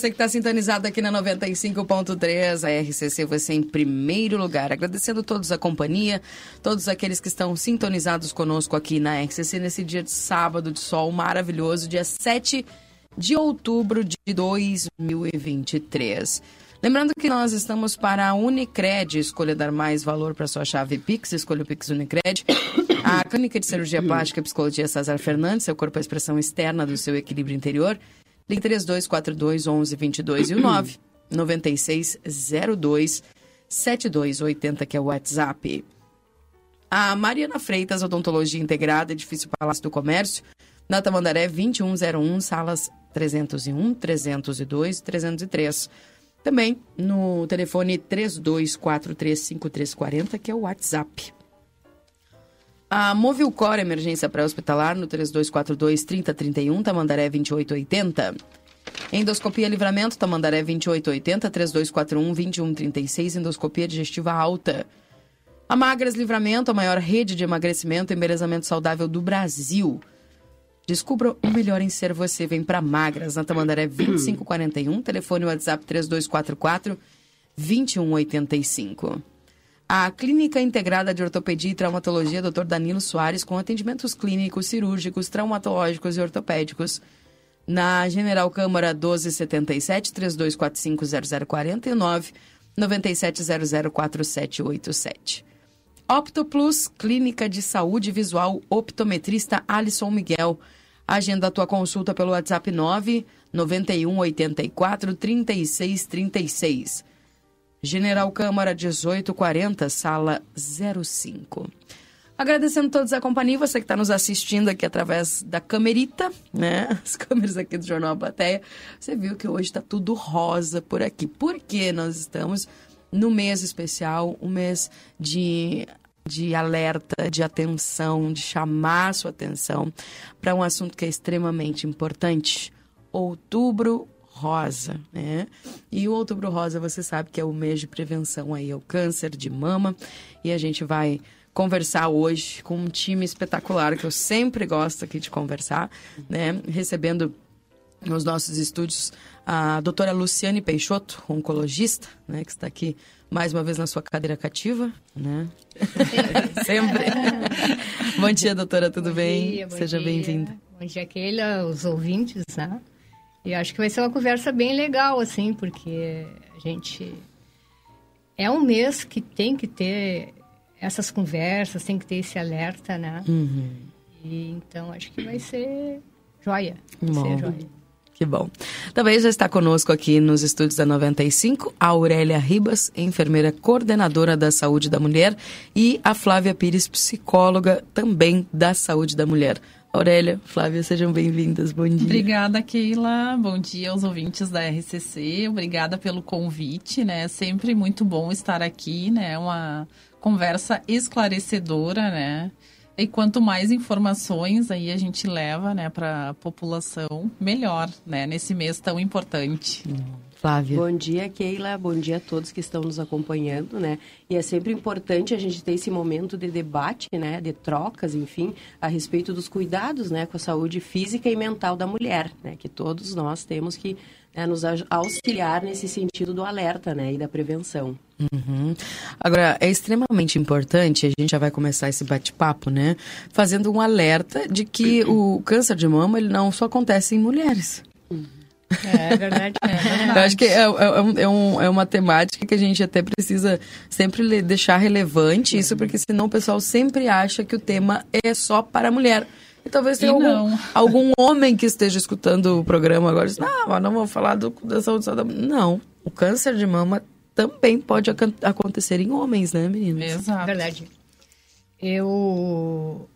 Você que está sintonizado aqui na 95.3, a RCC, você em primeiro lugar. Agradecendo todos a companhia, todos aqueles que estão sintonizados conosco aqui na RCC nesse dia de sábado de sol maravilhoso, dia 7 de outubro de 2023. Lembrando que nós estamos para a Unicred, escolha dar mais valor para sua chave Pix, escolha o Pix Unicred. A Clínica de Cirurgia Plástica e Psicologia César Fernandes, seu corpo é a expressão externa do seu equilíbrio interior. Ligue 3242 1122 e o 9 9602 7280, que é o WhatsApp. A Mariana Freitas, Odontologia Integrada, Edifício Palácio do Comércio, na Tamandaré 2101, salas 301, 302 303. Também no telefone 32435340, que é o WhatsApp. A Movilcor Emergência Pré-Hospitalar no 3242-3031, Tamandaré 2880. Endoscopia Livramento, Tamandaré 2880, 3241-2136, endoscopia digestiva alta. A Magras Livramento, a maior rede de emagrecimento e embelezamento saudável do Brasil. Descubra o melhor em ser você. Vem para Magras, na Tamandaré 2541, telefone WhatsApp 3244 2185. A Clínica Integrada de Ortopedia e Traumatologia Dr. Danilo Soares, com atendimentos clínicos, cirúrgicos, traumatológicos e ortopédicos. Na General Câmara 1277 3245 0049 97004787. Opto Plus, Clínica de Saúde Visual, optometrista Alisson Miguel. Agenda a tua consulta pelo WhatsApp 9 91 84 36 36. General Câmara 1840, sala 05. Agradecendo todos a companhia, você que está nos assistindo aqui através da camerita, né? As câmeras aqui do Jornal Plateia. Você viu que hoje está tudo rosa por aqui. Porque nós estamos no mês especial, um mês de, de alerta, de atenção, de chamar a sua atenção para um assunto que é extremamente importante. Outubro rosa, né? E o outubro rosa, você sabe que é o mês de prevenção aí ao câncer de mama. E a gente vai conversar hoje com um time espetacular que eu sempre gosto aqui de conversar, né? Recebendo nos nossos estúdios a doutora Luciane Peixoto, oncologista, né? Que está aqui mais uma vez na sua cadeira cativa, né? sempre. bom dia, doutora, tudo bom bem? Dia, bom Seja bem-vinda. Bom dia, Keila, os ouvintes, né? E acho que vai ser uma conversa bem legal, assim, porque a gente. É um mês que tem que ter essas conversas, tem que ter esse alerta, né? Uhum. E, então, acho que vai ser joia. Vai Bom. ser joia. Que bom. Também já está conosco aqui nos estúdios da 95 a Aurélia Ribas, enfermeira coordenadora da saúde da mulher, e a Flávia Pires, psicóloga também da saúde da mulher. Aurélia, Flávia, sejam bem-vindas. Bom dia. Obrigada, Keila. Bom dia aos ouvintes da RCC. Obrigada pelo convite, né? Sempre muito bom estar aqui, né? Uma conversa esclarecedora, né? E quanto mais informações aí a gente leva, né, para a população, melhor, né, nesse mês tão importante. Flávia. Bom dia, Keila. Bom dia a todos que estão nos acompanhando, né? E é sempre importante a gente ter esse momento de debate, né? De trocas, enfim, a respeito dos cuidados, né? Com a saúde física e mental da mulher, né? Que todos nós temos que né, nos auxiliar nesse sentido do alerta, né? E da prevenção. Uhum. Agora, é extremamente importante, a gente já vai começar esse bate-papo, né? Fazendo um alerta de que o câncer de mama ele não só acontece em mulheres. É verdade. É verdade. Eu acho que é, é, é, um, é, uma temática que a gente até precisa sempre deixar relevante isso, porque senão o pessoal sempre acha que o tema é só para a mulher. E talvez tenha e algum, algum homem que esteja escutando o programa agora e diz, não, mas não vou falar do, da saúde da Não, o câncer de mama também pode ac acontecer em homens, né, meninas? Exato. Verdade. Eu...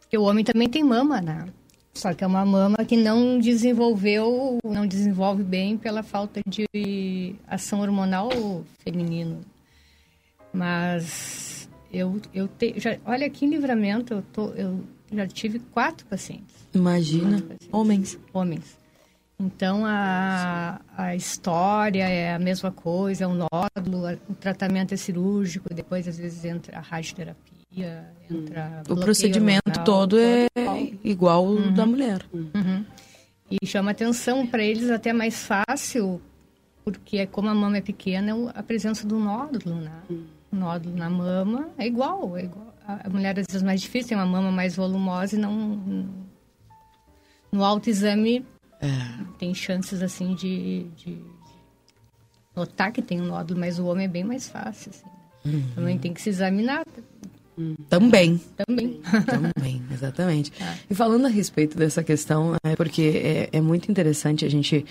Porque o homem também tem mama, né? Só que é uma mama que não desenvolveu, não desenvolve bem pela falta de ação hormonal feminino. Mas eu, eu te, já, olha aqui em livramento, eu, tô, eu já tive quatro pacientes. Imagina, quatro pacientes. homens. Homens. Então a, a história é a mesma coisa, é um nódulo, o tratamento é cirúrgico, depois às vezes entra a radioterapia entra. O procedimento todo é igual ao uhum. da mulher. Uhum. E chama atenção para eles até mais fácil, porque é como a mama é pequena, a presença do nódulo, né? O nódulo na mama é igual, é igual. A mulher às vezes mais difícil, tem uma mama mais volumosa e não. No autoexame é. tem chances assim de, de, notar que tem um nódulo, mas o homem é bem mais fácil. Assim? Uhum. Também tem que se examinar também. Também. Também, exatamente. Ah. E falando a respeito dessa questão, é porque é, é muito interessante a gente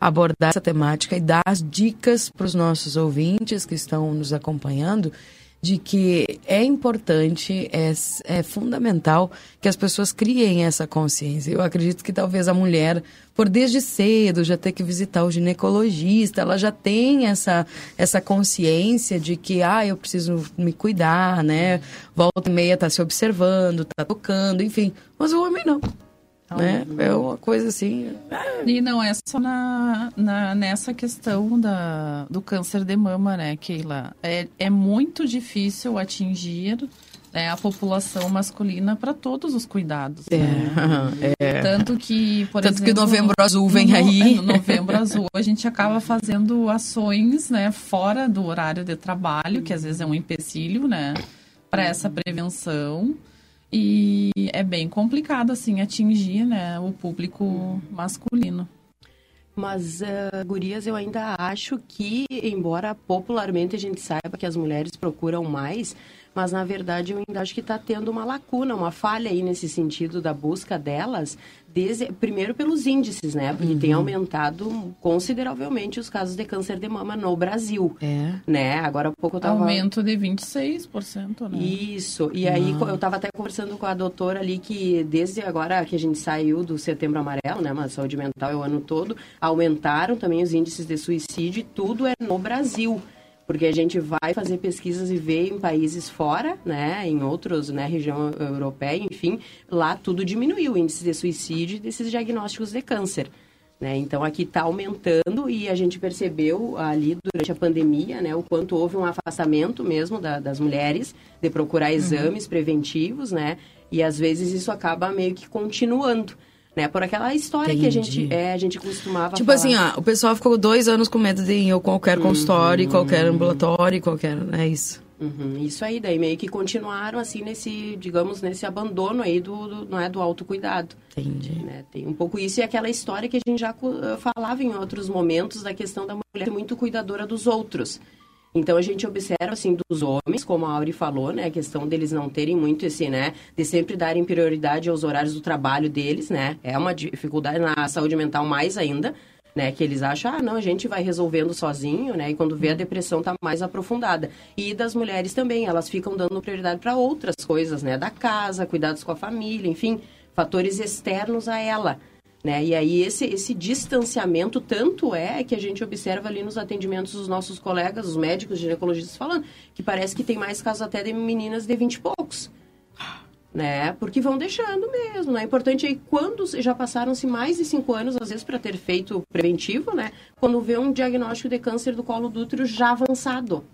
abordar essa temática e dar as dicas para os nossos ouvintes que estão nos acompanhando de que é importante, é, é fundamental que as pessoas criem essa consciência. Eu acredito que talvez a mulher, por desde cedo já ter que visitar o ginecologista, ela já tem essa, essa consciência de que, ah, eu preciso me cuidar, né? Volta e meia tá se observando, tá tocando, enfim. Mas o homem não. Né? É uma coisa assim. E não é só na, na, nessa questão da, do câncer de mama, né, Keila? É, é muito difícil atingir né, a população masculina para todos os cuidados. É, né? é. Tanto que, por Tanto exemplo, que novembro azul vem no, aí. No novembro azul a gente acaba fazendo ações né, fora do horário de trabalho, que às vezes é um empecilho, né? Para essa prevenção. E é bem complicado, assim, atingir né, o público masculino. Mas, uh, gurias, eu ainda acho que, embora popularmente a gente saiba que as mulheres procuram mais, mas na verdade eu ainda acho que está tendo uma lacuna, uma falha aí nesse sentido da busca delas, desde, primeiro pelos índices, né? Porque uhum. tem aumentado consideravelmente os casos de câncer de mama no Brasil. É. Né? Agora há pouco eu tava... Aumento de 26%, né? Isso. E aí eu estava até conversando com a doutora ali que desde agora que a gente saiu do setembro amarelo, né? Mas saúde mental é o ano todo, aumentaram também os índices de suicídio e tudo é no Brasil porque a gente vai fazer pesquisas e ver em países fora, né, em outros, né, região europeia, enfim, lá tudo diminuiu o índice de suicídio e desses diagnósticos de câncer. Né? Então aqui está aumentando e a gente percebeu ali durante a pandemia né, o quanto houve um afastamento mesmo da, das mulheres de procurar uhum. exames uhum. preventivos, né? E às vezes isso acaba meio que continuando né? Por aquela história Entendi. que a gente, é, a gente costumava Tipo falar. assim, ah, o pessoal ficou dois anos com medo de ir em qualquer consultório, uhum. qualquer ambulatório, qualquer... É isso. Uhum, isso aí, daí meio que continuaram assim nesse, digamos, nesse abandono aí do, do não é do autocuidado. Entendi. Né? Tem um pouco isso e aquela história que a gente já falava em outros momentos da questão da mulher muito cuidadora dos outros. Então a gente observa assim dos homens, como a Auri falou, né, a questão deles não terem muito esse, né, de sempre darem prioridade aos horários do trabalho deles, né? É uma dificuldade na saúde mental mais ainda, né, que eles acham, ah, não, a gente vai resolvendo sozinho, né? E quando vê a depressão tá mais aprofundada. E das mulheres também, elas ficam dando prioridade para outras coisas, né, da casa, cuidados com a família, enfim, fatores externos a ela. Né? E aí esse, esse distanciamento tanto é que a gente observa ali nos atendimentos dos nossos colegas, os médicos ginecologistas falando, que parece que tem mais casos até de meninas de 20 e poucos. né? Porque vão deixando mesmo, né? É importante aí, quando já passaram-se mais de cinco anos, às vezes, para ter feito preventivo, né? Quando vê um diagnóstico de câncer do colo do útero já avançado.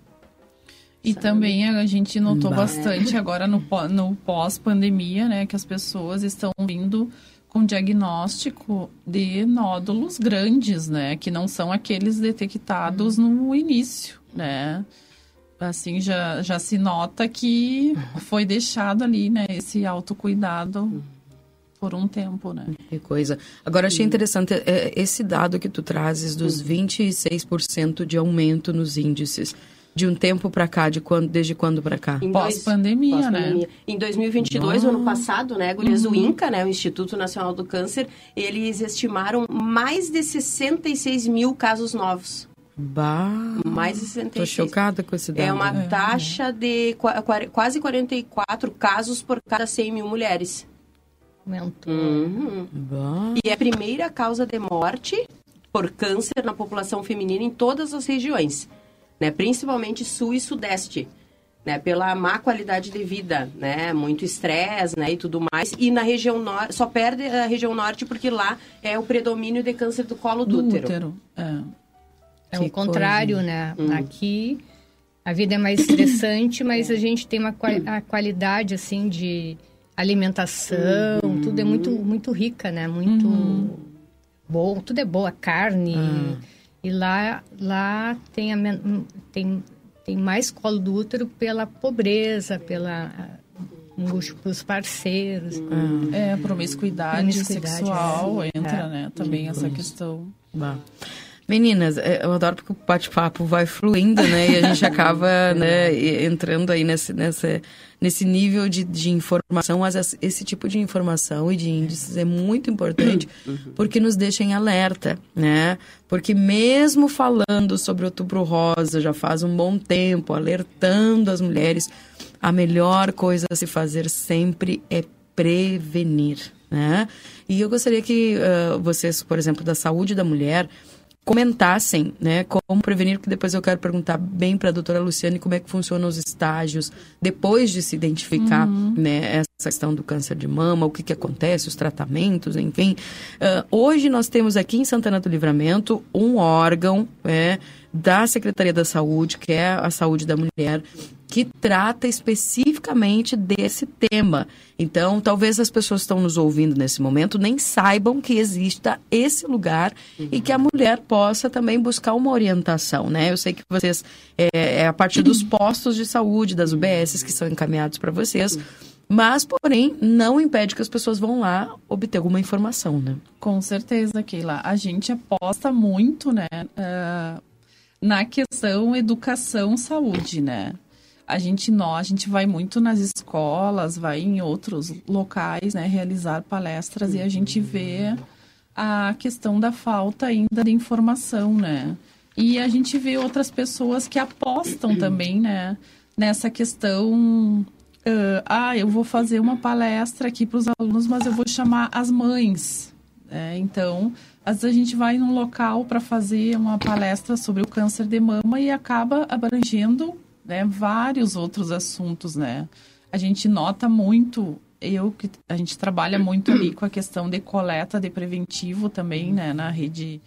E Sabe? também a gente notou Bah. bastante agora no, no pós-pandemia, né? Que as pessoas estão vindo com diagnóstico de nódulos grandes, né? Que não são aqueles detectados no início, né? Assim, já, já se nota que foi deixado ali, né? Esse autocuidado por um tempo, né? Que coisa. Agora, achei interessante é, esse dado que tu trazes dos 26% de aumento nos índices. De um tempo para cá, de quando, desde quando para cá? Pós-pandemia, né? pós-pandemia. Em 2022, Ah. ano passado, né, Gurias, o INCA, né, o Instituto Nacional do Câncer, eles estimaram mais de 66 mil casos novos. Bah, Mais de tô 66. chocada com esse dado. É uma taxa de qua- qua- quase 44 casos por cada 100 mil mulheres. Aumentou. Uhum. Bah. E é a primeira causa de morte por câncer na população feminina em todas as regiões, né? principalmente sul e sudeste. Né, pela má qualidade de vida, né, muito estresse, né, e tudo mais. E na região norte, só perde a região norte porque lá é o predomínio de câncer do colo do, Do útero. útero. É. É o contrário, né? Hum. Aqui a vida é mais estressante, mas a gente tem uma quali- a qualidade assim de alimentação, Uhum. tudo é muito muito rica, né? Muito bom, tudo é boa, carne. E lá lá tem a men- tem tem mais colo do útero pela pobreza, pela angústia pelos parceiros. É, promiscuidade, Promiscuidade, sexual é. entra, É. né? Também essa questão. Bah. Meninas, é, eu adoro porque o bate-papo vai fluindo, né? E a gente acaba né, entrando aí nesse, nessa, nesse nível de, de informação. Mas esse- tipo de informação e de índices é muito importante porque nos deixa em alerta, né? Porque mesmo falando sobre o outubro rosa já faz um bom tempo, alertando as mulheres, a melhor coisa a se fazer sempre é prevenir, né? E eu gostaria que ah, vocês, por exemplo, da saúde da mulher, comentassem, né, como prevenir, que depois eu quero perguntar bem para a doutora Luciane como é que funcionam os estágios, depois de se identificar, né, essa questão do câncer de mama, o que que acontece, os tratamentos, enfim. Ah, hoje nós temos aqui em Santana do Livramento um órgão, é, da Secretaria da Saúde, que é a saúde da mulher, que trata especificamente desse tema. Então, talvez as pessoas que estão nos ouvindo nesse momento nem saibam que exista esse lugar e que a mulher possa também buscar uma orientação, né? Eu sei que vocês é, é a partir dos postos de saúde, das UBSs que são encaminhados para vocês, mas, porém, não impede que as pessoas vão lá obter alguma informação, né? Com certeza, Keila. A gente aposta muito, né, ah, na questão educação saúde, né? A gente nós, a gente vai muito nas escolas, vai em outros locais, né, realizar palestras e a gente vê a questão da falta ainda de informação, né? E a gente vê outras pessoas que apostam também, né, nessa questão ah, ah, eu vou fazer uma palestra aqui para os alunos, mas eu vou chamar as mães. né? então, às vezes a gente vai num local para fazer uma palestra sobre o câncer de mama e acaba abrangendo né, vários outros assuntos, né? A gente nota muito, eu que a gente trabalha muito ali com a questão de coleta de preventivo também, né, na rede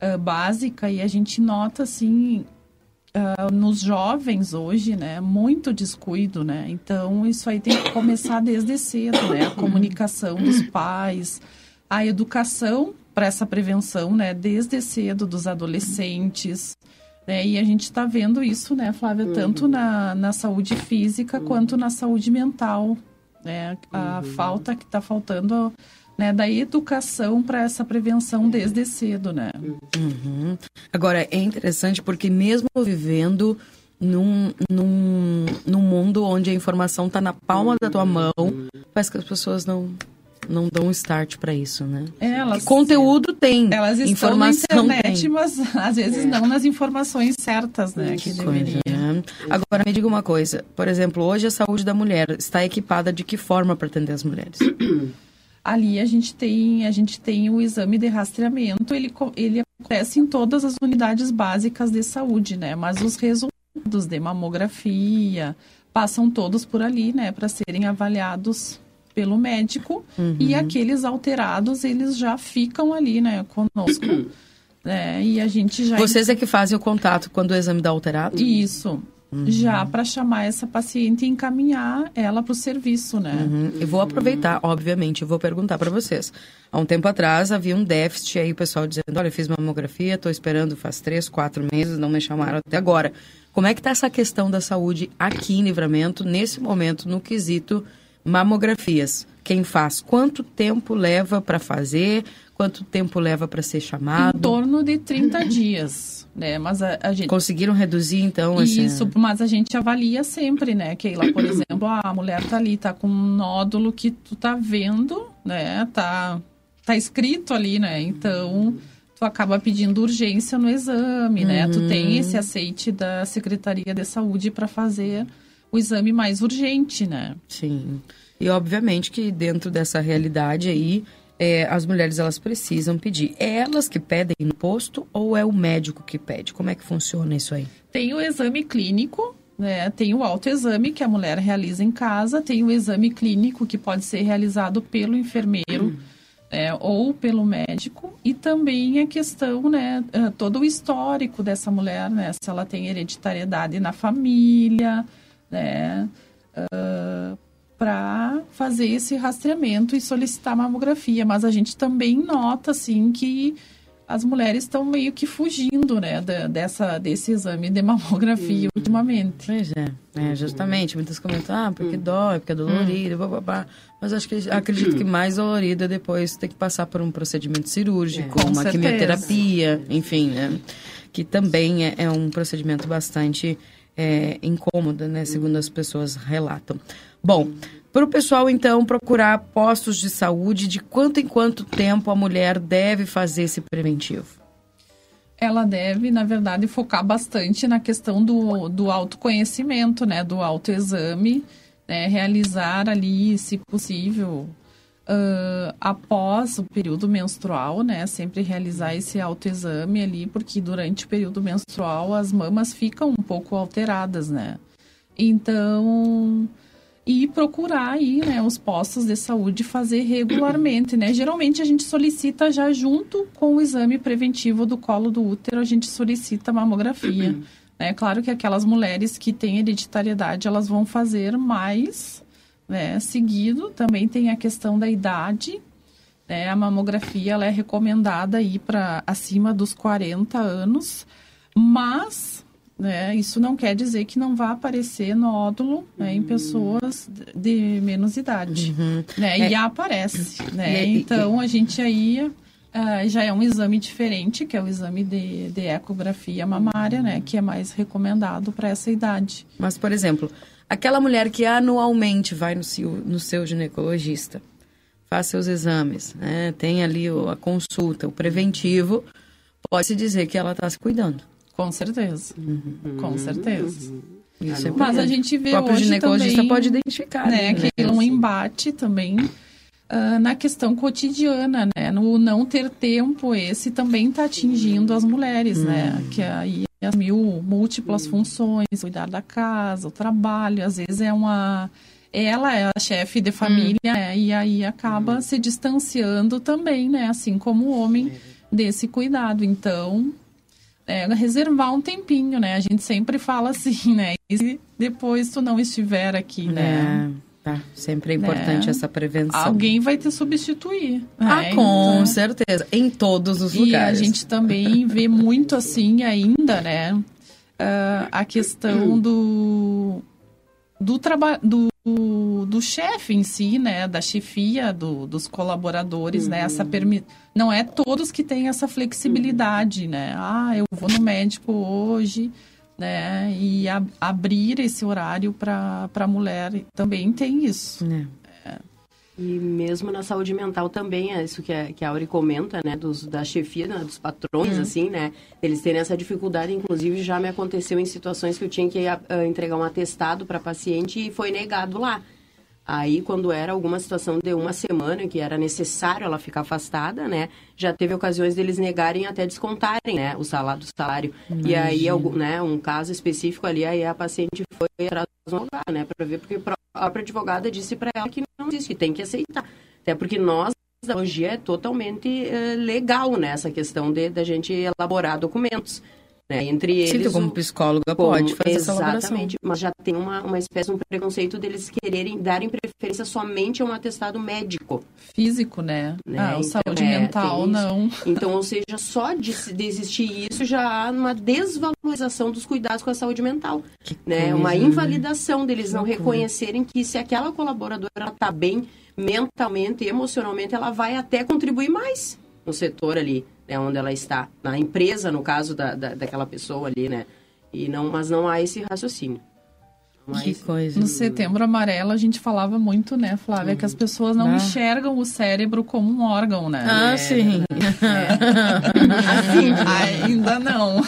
ah, básica e a gente nota assim ah, nos jovens hoje, né, muito descuido, né? Então isso aí tem que começar desde cedo, né? A comunicação dos pais, a educação para essa prevenção, né, desde cedo dos adolescentes. Né? E a gente está vendo isso, né, Flávia, tanto na, na saúde física quanto na saúde mental. Né? A falta que está faltando né, da educação para essa prevenção desde cedo, né? Uhum. Agora, é interessante porque mesmo vivendo num, num, num mundo onde a informação está na palma da tua mão, parece que as pessoas não, não dão um start para isso, né? Elas, Conteúdo tem, elas estão informação na internet, tem. mas às vezes não nas informações certas, né? Que Coisa, deveria. né? Agora, me diga uma coisa. Por exemplo, hoje a saúde da mulher está equipada de que forma para atender as mulheres? Ali a gente tem a gente tem o exame de rastreamento, ele ele acontece em todas as unidades básicas de saúde, né? Mas os resultados de mamografia passam todos por ali, né, para serem avaliados pelo médico e aqueles alterados eles já ficam ali, né, conosco. né, e a gente já Vocês é que fazem o contato quando o exame dá alterado? isso já para chamar essa paciente e encaminhar ela para o serviço, né? Uhum. Eu vou aproveitar, obviamente, eu vou perguntar para vocês. Há um tempo atrás havia um déficit aí, o pessoal dizendo, olha, eu fiz mamografia, estou esperando faz três, quatro meses, não me chamaram até agora. Como é que está essa questão da saúde aqui em Livramento, nesse momento, no quesito mamografias? Quem faz? Quanto tempo leva para fazer? Quanto tempo leva para ser chamado? Em torno de 30 dias, né? Mas a, a gente Conseguiram reduzir, então, esse... Isso, mas a gente avalia sempre, né? Que lá, por exemplo, a mulher tá ali, tá com um nódulo que tu tá vendo, né? Tá, tá escrito ali, né? Então, tu acaba pedindo urgência no exame, né? Tu tem esse aceite da Secretaria de Saúde para fazer o exame mais urgente, né? Sim. E obviamente que dentro dessa realidade aí, é, as mulheres elas precisam pedir. É elas que pedem no posto ou é o médico que pede? Como é que funciona isso aí? Tem o exame clínico, né? Tem o autoexame que a mulher realiza em casa, tem o exame clínico que pode ser realizado pelo enfermeiro né? ou pelo médico e também a questão, né? eh, Todo o histórico dessa mulher, né? Se ela tem hereditariedade na família, né? para fazer esse rastreamento e solicitar mamografia, mas a gente também nota assim que as mulheres estão meio que fugindo, né, da- dessa desse exame de mamografia ultimamente. Pois é, é, justamente. Muitas comentam, ah, porque dói, porque é dolorido, blá, blá, blá. Mas acho que acredito que mais dolorido é depois ter que passar por um procedimento cirúrgico, Com uma certeza. quimioterapia, enfim, né? Que também é, é um procedimento bastante é, incômodo, né? Segundo as pessoas relatam. Bom, para o pessoal, então, procurar postos de saúde, de quanto em quanto tempo a mulher deve fazer esse preventivo? Ela deve, na verdade, focar bastante na questão do, do autoconhecimento, né, do autoexame, né, realizar ali, se possível, ah, após o período menstrual, né, sempre realizar esse autoexame ali, porque durante o período menstrual as mamas ficam um pouco alteradas, né. Então, e procurar aí, né, os postos de saúde fazer regularmente, né? Geralmente a gente solicita já junto com o exame preventivo do colo do útero, a gente solicita mamografia. É claro que aquelas mulheres que têm hereditariedade, elas vão fazer mais, né, seguido. Também tem a questão da idade, né? A mamografia, ela é recomendada aí para acima dos 40 anos, mas né, isso não quer dizer que não vá aparecer nódulo né, em pessoas de menos idade. Né, E aparece. Né? E- e- Então, a gente aí ah, já é um exame diferente, que é o exame de, de ecografia mamária, né, que é mais recomendado para essa idade. Mas, por exemplo, aquela mulher que anualmente vai no seu, no seu ginecologista, faz seus exames, né, tem ali a consulta, o preventivo, pode-se dizer que ela está se cuidando. Com certeza. Com certeza. Isso é Mas a gente vê O próprio hoje ginecologista também, pode identificar. né, ali, que é um embate também ah, na questão cotidiana, né? No não ter tempo, esse também está atingindo as mulheres, né? Que aí as múltiplas funções, cuidar da casa, o trabalho, às vezes é uma ela é a chefe de família né? e aí acaba se distanciando também, né? Assim como o homem desse cuidado. Então, é, reservar um tempinho, né? A gente sempre fala assim, né? E se depois tu não estiver aqui, né? É, tá. Sempre é importante Né? essa prevenção. Alguém vai te substituir. Ah, né? com Então, certeza. Em todos os E lugares. a gente também vê muito assim ainda, né? ah, a questão do do trabalho do, do chefe em si, né, da chefia do, dos colaboradores, né, essa permi não é todos que têm essa flexibilidade, né? Ah, eu vou no médico hoje, né, e a- abrir esse horário para a mulher também tem isso. É. E mesmo na saúde mental também, é isso que a, que a Auri comenta, né, dos, da chefia, né, dos patrões, assim, né, eles terem essa dificuldade, inclusive já me aconteceu em situações que eu tinha que ah, entregar um atestado para paciente e foi negado lá. Aí, quando era alguma situação de uma semana, que era necessário ela ficar afastada, né? Já teve ocasiões deles negarem até descontarem, né? O salário do salário. E aí, algum, né? Um caso específico ali, aí a paciente foi atrás do né? Pra ver, porque a própria advogada disse para ela que não existe, que tem que aceitar. Até porque nós, da é totalmente uh, legal né, questão de da gente elaborar documentos. Né? Entre eles, Sim, tu como psicóloga como, pode fazer Exatamente, mas já tem uma, uma espécie de um preconceito deles quererem darem preferência somente a um atestado médico. Físico, né? né? Ah, então, saúde é, mental, não. Então, ou seja, só de, de, existir isso já há uma desvalorização dos cuidados com a saúde mental. Que né? Coisa, uma invalidação deles que não reconhecerem que se aquela colaboradora está bem mentalmente e emocionalmente, ela vai até contribuir mais no setor ali né, onde ela está, na empresa, no caso da, da, daquela pessoa ali, né? E não, mas não há esse raciocínio. que esse... coisa. No setembro amarelo a gente falava muito, né, Flávia, uhum. que as pessoas não ah. enxergam o cérebro como um órgão, né? Ah, é, sim. É. Ainda não.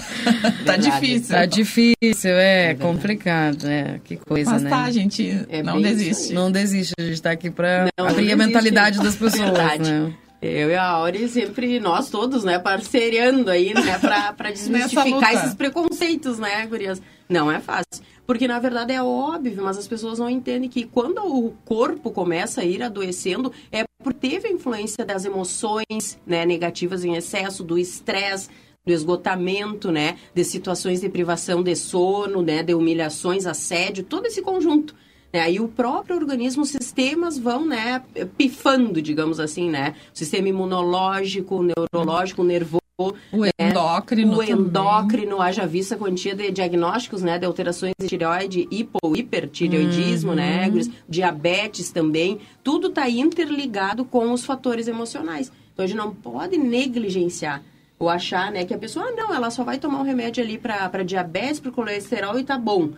tá difícil. Tá difícil, é, é complicado, é. Que coisa, mas né? tá, gente, é não desiste. Não desiste, a gente tá aqui pra não, abrir não a mentalidade das pessoas, Verdade. né? Eu e a Auri sempre, nós todos, né, parceirando aí, né, pra, pra desmistificar esses preconceitos, né, gurias? Não é fácil. Porque, na verdade, é óbvio, mas as pessoas não entendem que quando o corpo começa a ir adoecendo, é por teve a influência das emoções, né, negativas em excesso, do estresse, do esgotamento, né, de situações de privação de sono, né, de humilhações, assédio, todo esse conjunto. Né? Aí o próprio organismo, os sistemas vão, né, pifando, digamos assim, né? O sistema imunológico, neurológico, nervoso. O endócrino. Né? O endócrino, também. haja vista a quantia de diagnósticos, né, de alterações de tireoide, hipo, hipertireoidismo, né, uhum. né, diabetes também. Tudo está interligado com os fatores emocionais. Então a gente não pode negligenciar ou achar, né, que a pessoa, ah, não, ela só vai tomar um remédio ali para diabetes, para colesterol e tá bom.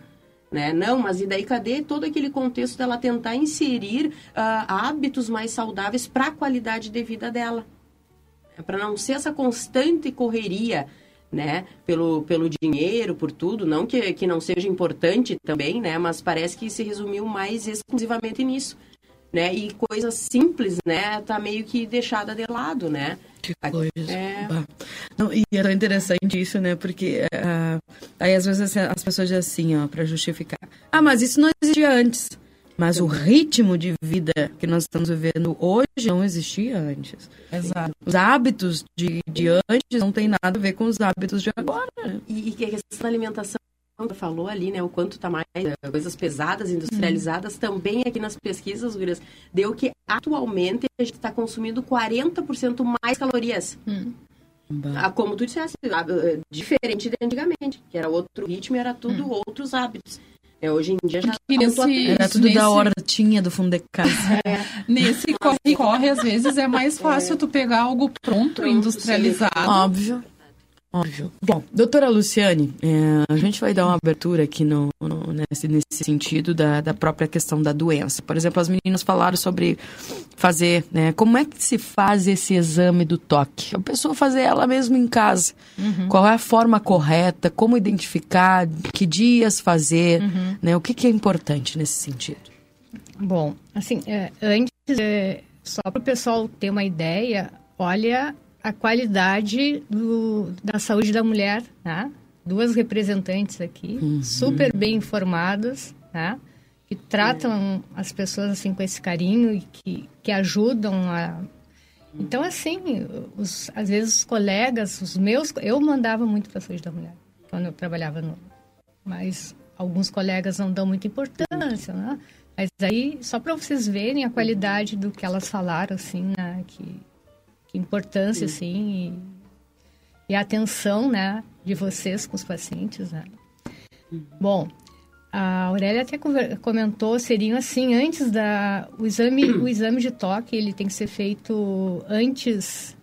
Né? Não, mas e daí cadê todo aquele contexto dela tentar inserir uh, hábitos mais saudáveis para a qualidade de vida dela? É para não ser essa constante correria, né? Pelo, pelo dinheiro, por tudo, não que, que não seja importante também, né? Mas parece que se resumiu mais exclusivamente nisso, né? E coisas simples, né? Tá meio que deixada de lado, né? Que coisa. É... Não, e era interessante isso, né? Porque uh, aí às vezes assim, as pessoas dizem assim, ó, para justificar. Ah, mas isso não existia antes. Mas o ritmo de vida que nós estamos vivendo hoje não existia antes. Exato. Os hábitos de, de antes não tem nada a ver com os hábitos de agora. E, e que a questão da alimentação falou ali, né, o quanto está mais eh, coisas pesadas, industrializadas, uhum. também aqui nas pesquisas, Gurias, deu que atualmente a gente está consumindo 40% mais calorias. Uhum. Ah, como tu disseste, ah, eh, diferente de antigamente, que era outro ritmo e era tudo uhum. outros hábitos. É, hoje em dia já nesse, Era tudo nesse... da hortinha do fundo de casa. É. Nesse corre-corre, às vezes é mais fácil é. tu pegar algo pronto, pronto industrializado. Óbvio. Óbvio. Bom, doutora Luciane, é, a gente vai dar uma abertura aqui no, no, nesse, nesse sentido da, da própria questão da doença. Por exemplo, as meninas falaram sobre fazer, né? Como é que se faz esse exame do toque? A pessoa fazer ela mesma em casa. Uhum. Qual é a forma correta? Como identificar? Que dias fazer? Uhum. Né? O que, que, é importante nesse sentido? Bom, assim, é, antes, é, só para o pessoal ter uma ideia, olha a qualidade do, da saúde da mulher, né? Duas representantes aqui, uhum. super bem informadas, né? Que tratam é. as pessoas assim com esse carinho e que, que ajudam a... Então, assim, os, às vezes os colegas, os meus... Eu mandava muito para a saúde da mulher, quando eu trabalhava no... Mas alguns colegas não dão muita importância, né? Mas aí, só para vocês verem a qualidade do que elas falaram, assim, né? Que que importância, Sim. assim, e, e, a atenção, né, de vocês com os pacientes, né. Uhum. Bom, a Aurélia até comentou, seriam assim, antes da... O exame, o exame de toque, ele tem que ser feito antes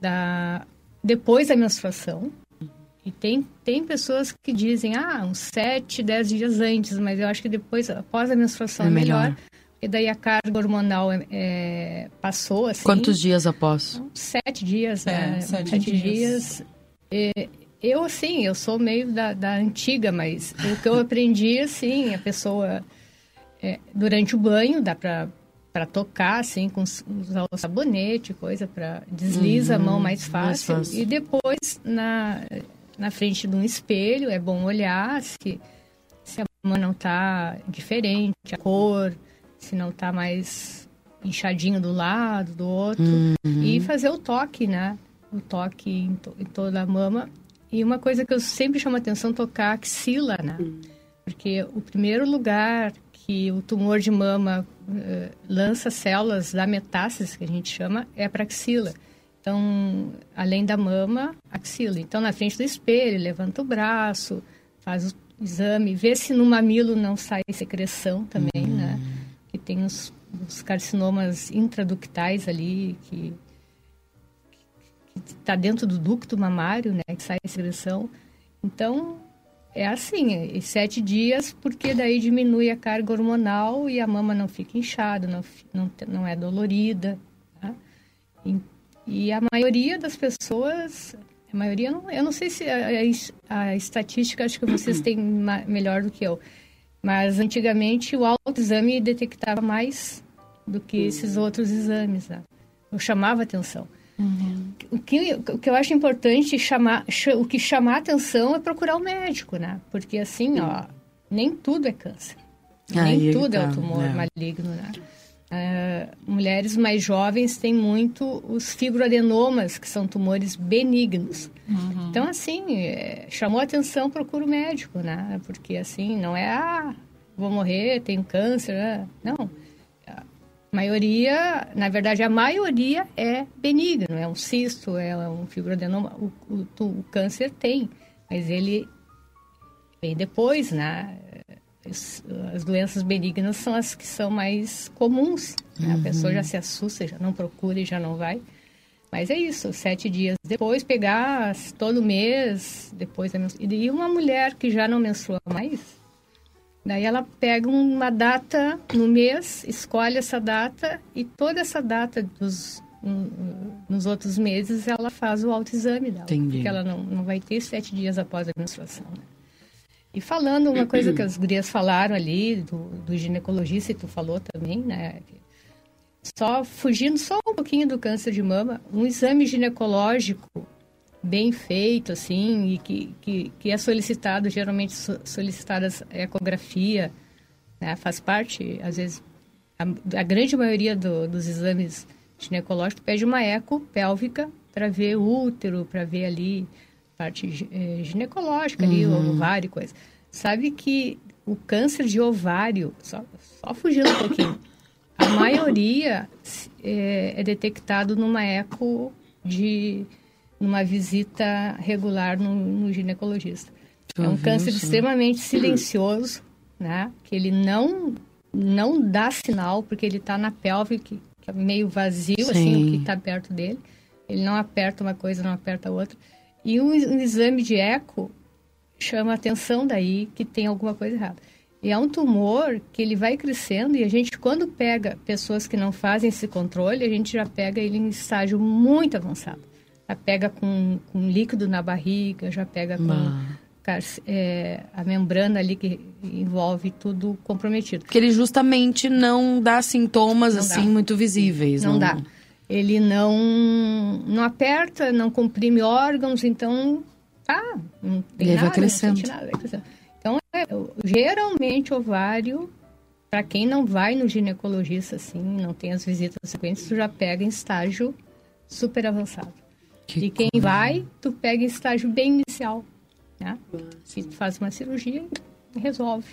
da... Depois da menstruação. E tem, tem pessoas que dizem, ah, uns 7, 10 dias antes, mas eu acho que depois, após a menstruação é, é melhor. melhor e daí a carga hormonal é, é, passou, assim. Quantos dias após? Sete dias, é, né? Sete, sete dias. dias. E, eu, assim, eu sou meio da, da antiga, mas o que eu aprendi, assim, a pessoa, é, durante o banho, dá pra, pra tocar, assim, com usar o sabonete, coisa, pra desliza uhum, a mão mais fácil. mais fácil. E depois, na, na frente de um espelho, é bom olhar se, se a mão não tá diferente, a cor se não está mais inchadinho do lado, do outro. Uhum. E fazer o toque, né? O toque em, to em, toda a mama. E uma coisa que eu sempre chamo atenção, tocar a axila, né? Uhum. Porque o primeiro lugar que o tumor de mama uh, lança células da metástase, que a gente chama, é para axila. Então, além da mama, axila. Então, na frente do espelho, levanta o braço, faz o exame, vê se no mamilo não sai secreção também, uhum. né? Tem os, os, carcinomas intraductais ali, que está dentro do ducto mamário, né? Que sai secreção. Então, é assim, é, sete dias, porque daí diminui a carga hormonal e a mama não fica inchada, não, não, não é dolorida. Tá? E, e, a maioria das pessoas, a maioria, não, eu não sei se a, a, a estatística, acho que vocês têm melhor do que eu, mas antigamente o autoexame detectava mais do que esses outros exames. Né? Eu chamava atenção. Uhum. O, que, o que eu acho importante chamar, o que chamar atenção é procurar o médico, né? Porque assim, ó, nem tudo é câncer. Aí nem tudo tá, é o tumor é. maligno, né? Uh, mulheres mais jovens têm muito os fibroadenomas, que são tumores benignos. Uhum. Então, assim, é, chamou atenção, procura o médico, né? Porque, assim, não é, ah, vou morrer, tenho câncer, né? Não maioria, na verdade, a maioria é benigno, é um cisto, é um fibroadenoma. O, o, o câncer tem, mas ele vem depois, né? As, as, doenças benignas são as que são mais comuns. Né? Uhum. A pessoa já se assusta, já não procura e já não vai. Mas é isso, sete dias depois, pegar todo mês, depois da E uma mulher que já não menstrua mais, Daí ela pega uma data no mês, escolhe essa data e toda essa data dos nos outros meses ela faz o autoexame dela. Entendi. Porque ela não, não vai ter sete dias após a menstruação. Né? E falando uma coisa que as gurias falaram ali, do, do ginecologista, e tu falou também, né? Só fugindo só um pouquinho do câncer de mama, um exame ginecológico bem feito, assim, e que, que, que é solicitado, geralmente solicitada ecografia, né? faz parte, às vezes, a, a grande maioria do, dos exames ginecológicos pede uma eco pélvica para ver o útero, para ver ali parte é, ginecológica, ali, uhum. ovário e coisa. Sabe que o câncer de ovário, só, só fugindo um pouquinho, a maioria é, é detectado numa eco de numa visita regular no, no ginecologista. é um câncer isso. extremamente silencioso, né? Que ele não não dá sinal porque ele está na pelve que, que, é meio vazio, Sim. assim, o que está perto dele. Ele não aperta uma coisa, não aperta outra. E um, um exame de eco chama atenção daí que tem alguma coisa errada. E é um tumor que ele vai crescendo e a gente, quando pega pessoas que não fazem esse controle, a gente já pega ele em estágio muito avançado já pega com, com líquido na barriga, já pega com é, a membrana ali que envolve tudo comprometido. Porque ele justamente não dá sintomas não assim dá. muito visíveis. Não, não, dá. Ele não, não aperta, não comprime órgãos, então tá, não tem ele nada, vai crescendo. Não nada, vai crescendo. Então, é, geralmente ovário, para quem não vai no ginecologista assim, não tem as visitas frequentes, tu já pega em estágio super avançado. Que e quem coisa. vai, tu pega estágio bem inicial, né? E tu faz uma cirurgia e resolve.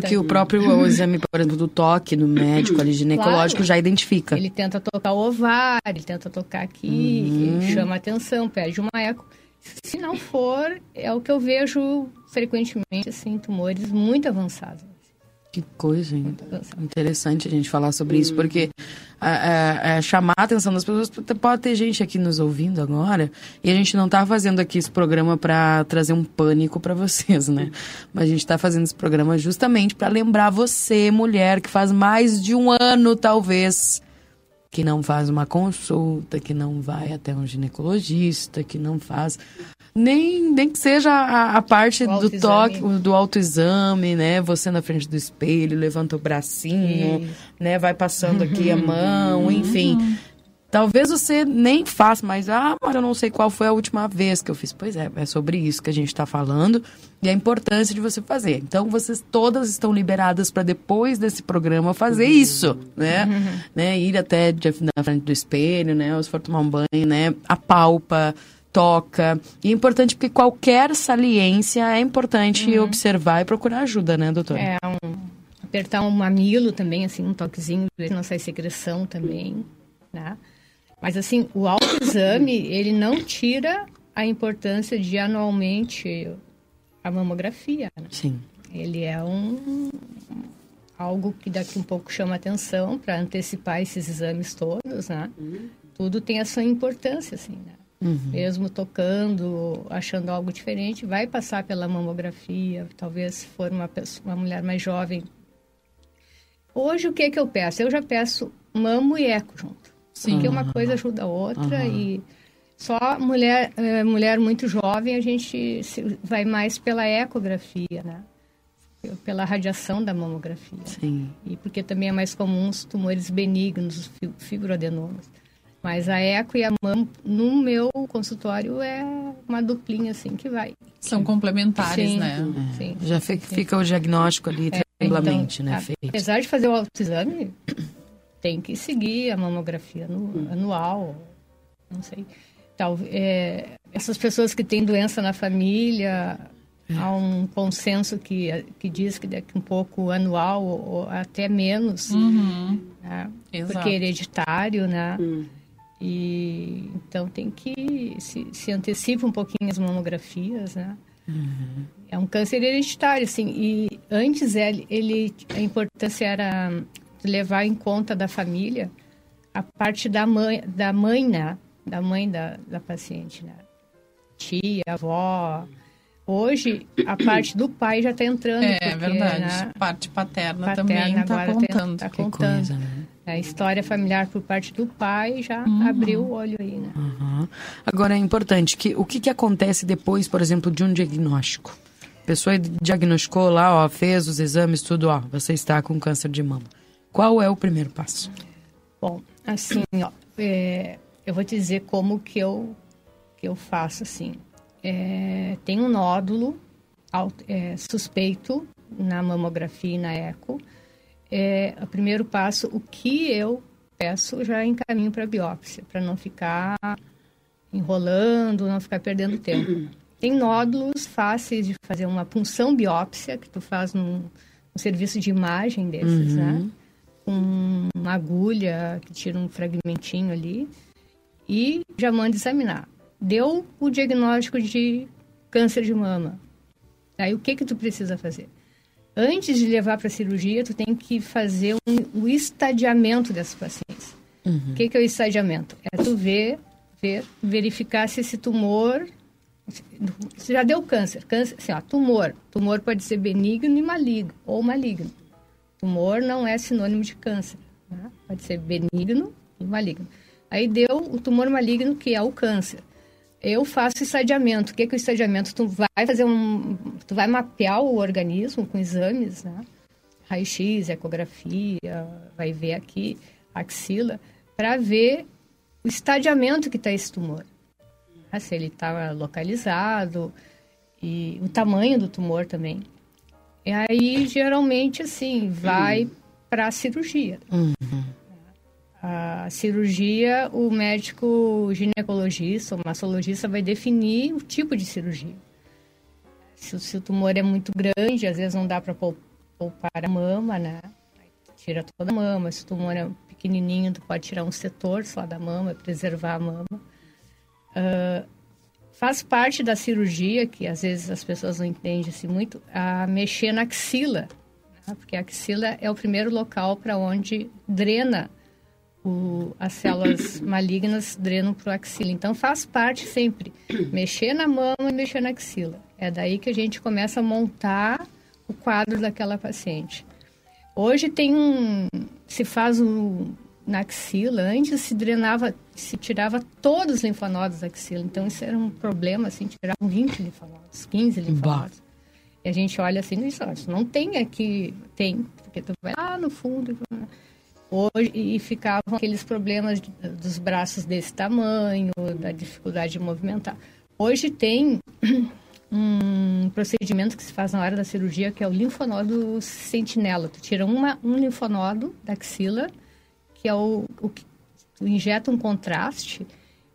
Porque o próprio o exame, por exemplo, do toque no médico ali, ginecológico, claro, já identifica. Ele tenta tocar o ovário, ele tenta tocar aqui, uhum. chama atenção, pede uma eco. Se não for, é o que eu vejo frequentemente, assim, tumores muito avançados. Que coisa, hein? Interessante a gente falar sobre isso, porque chamar a atenção das pessoas. Pode ter gente aqui nos ouvindo agora, e a gente não está fazendo aqui esse programa para trazer um pânico para vocês, né? Mas a gente está fazendo esse programa justamente para lembrar você, mulher, que faz mais de um ano, talvez, que não faz uma consulta, que não vai até um ginecologista, que não faz nem, nem que seja a, a parte do toque, do autoexame, né? Você na frente do espelho, levanta o bracinho, né? Vai passando aqui a mão, enfim. Talvez você nem faça, mas ah, mas eu não sei qual foi a última vez que eu fiz. Pois é, é sobre isso que a gente está falando e a importância de você fazer. Então, vocês todas estão liberadas para depois desse programa fazer isso, né? Uhum. né? Ir até na frente do espelho, né? Ou se for tomar um banho, né? Apalpa, toca. E é importante porque qualquer saliência é importante uhum. observar e procurar ajuda, né, doutora? É, um, apertar um mamilo também, assim, um toquezinho, não sai secreção também, né? Mas, assim, o autoexame, ele não tira a importância de anualmente a mamografia. Né? Sim. Ele é um algo que daqui um pouco chama atenção para antecipar esses exames todos, né? Uhum. Tudo tem a sua importância, assim, né? Uhum. Mesmo tocando, achando algo diferente, vai passar pela mamografia. Talvez se for uma, pessoa, uma mulher mais jovem. Hoje, o que é que eu peço? Eu já peço mamo e eco junto. Sim. Porque uma coisa ajuda a outra uhum. e só mulher, é, mulher muito jovem a gente vai mais pela ecografia, né? Pela radiação da mamografia. Sim. E porque também é mais comum os tumores benignos, os fibroadenomas. Mas a eco e a mama, no meu consultório, é uma duplinha, assim, que vai. São complementares, sim, né? É. Sim, Já fica, o diagnóstico ali é, tranquilamente, então, né? Feito. Apesar de fazer o autoexame, tem que seguir a mamografia no, hum. anual, não sei. Tal, é, essas pessoas que têm doença na família, é. há um consenso que, que diz que daqui um pouco anual ou até menos, uhum. né? porque é hereditário, né? Uhum. E então tem que se, se antecipa um pouquinho as mamografias, né? Uhum. É um câncer hereditário, assim. E antes ele, ele a importância era levar em conta da família a parte da mãe, da mãe, né? Da mãe da, da paciente, né? Tia, avó. Hoje, a parte do pai já está entrando. É, porque, verdade. Né? Parte paterna, paterna também está contando. Tá contando. Coisa, né? A história familiar por parte do pai já uhum. abriu o olho aí, né? Uhum. Agora, é importante, que o que, que acontece depois, por exemplo, de um diagnóstico? A pessoa diagnosticou lá, ó, fez os exames, tudo, ó, você está com câncer de mama. Qual é o primeiro passo? Bom, assim, ó, é, eu vou te dizer como que eu, que eu faço, assim. É, tem um nódulo é, suspeito na mamografia e na eco. É, o primeiro passo, o que eu peço já encaminho para biópsia, para não ficar enrolando, não ficar perdendo tempo. Tem nódulos fáceis de fazer uma punção biópsia, que tu faz num, num serviço de imagem desses, né? uhum. né? com uma agulha que tira um fragmentinho ali e já manda examinar. Deu o diagnóstico de câncer de mama. Aí o que que tu precisa fazer? Antes de levar para cirurgia, tu tem que fazer um, o estadiamento dessas pacientes. Uhum. O que que é o estadiamento? É tu ver, ver, verificar se esse tumor se já deu câncer, câncer, assim, ó, tumor, tumor pode ser benigno e maligno ou maligno. Tumor não é sinônimo de câncer. Né? Pode ser benigno e maligno. Aí deu o tumor maligno, que é o câncer. Eu faço estadiamento. O que é, que é o estadiamento? Tu vai fazer um. Tu vai mapear o organismo com exames, né? Raio-X, ecografia, vai ver aqui axila, para ver o estadiamento que está esse tumor. Ah, se ele está localizado e o tamanho do tumor também. E aí, geralmente, assim, vai para a cirurgia. Uhum. A cirurgia, o médico ginecologista ou mastologista vai definir o tipo de cirurgia. Se, se o tumor é muito grande, às vezes não dá para poupar a mama, né? Tira toda a mama. Se o tumor é pequenininho, tu pode tirar um setor só da mama, preservar a mama. Uh, faz parte da cirurgia, que às vezes as pessoas não entendem assim muito, a mexer na axila, né? porque a axila é o primeiro local para onde drena o, as células malignas drenam para o axila. Então faz parte sempre mexer na mama e mexer na axila. É daí que a gente começa a montar o quadro daquela paciente. Hoje tem um, se faz um, na axila, antes se drenava, se tirava todos os linfonodos da axila. Então isso era um problema, assim, tiravam 20 linfonodos, 15 linfonodos. Bah. E a gente olha assim, isso não tem aqui, tem, porque tu vai lá no fundo. Hoje, e ficavam aqueles problemas dos braços desse tamanho, da dificuldade de movimentar. Hoje tem um procedimento que se faz na hora da cirurgia, que é o linfonodo sentinela. Tu tira uma, um linfonodo da axila, que é o, o que injeta um contraste,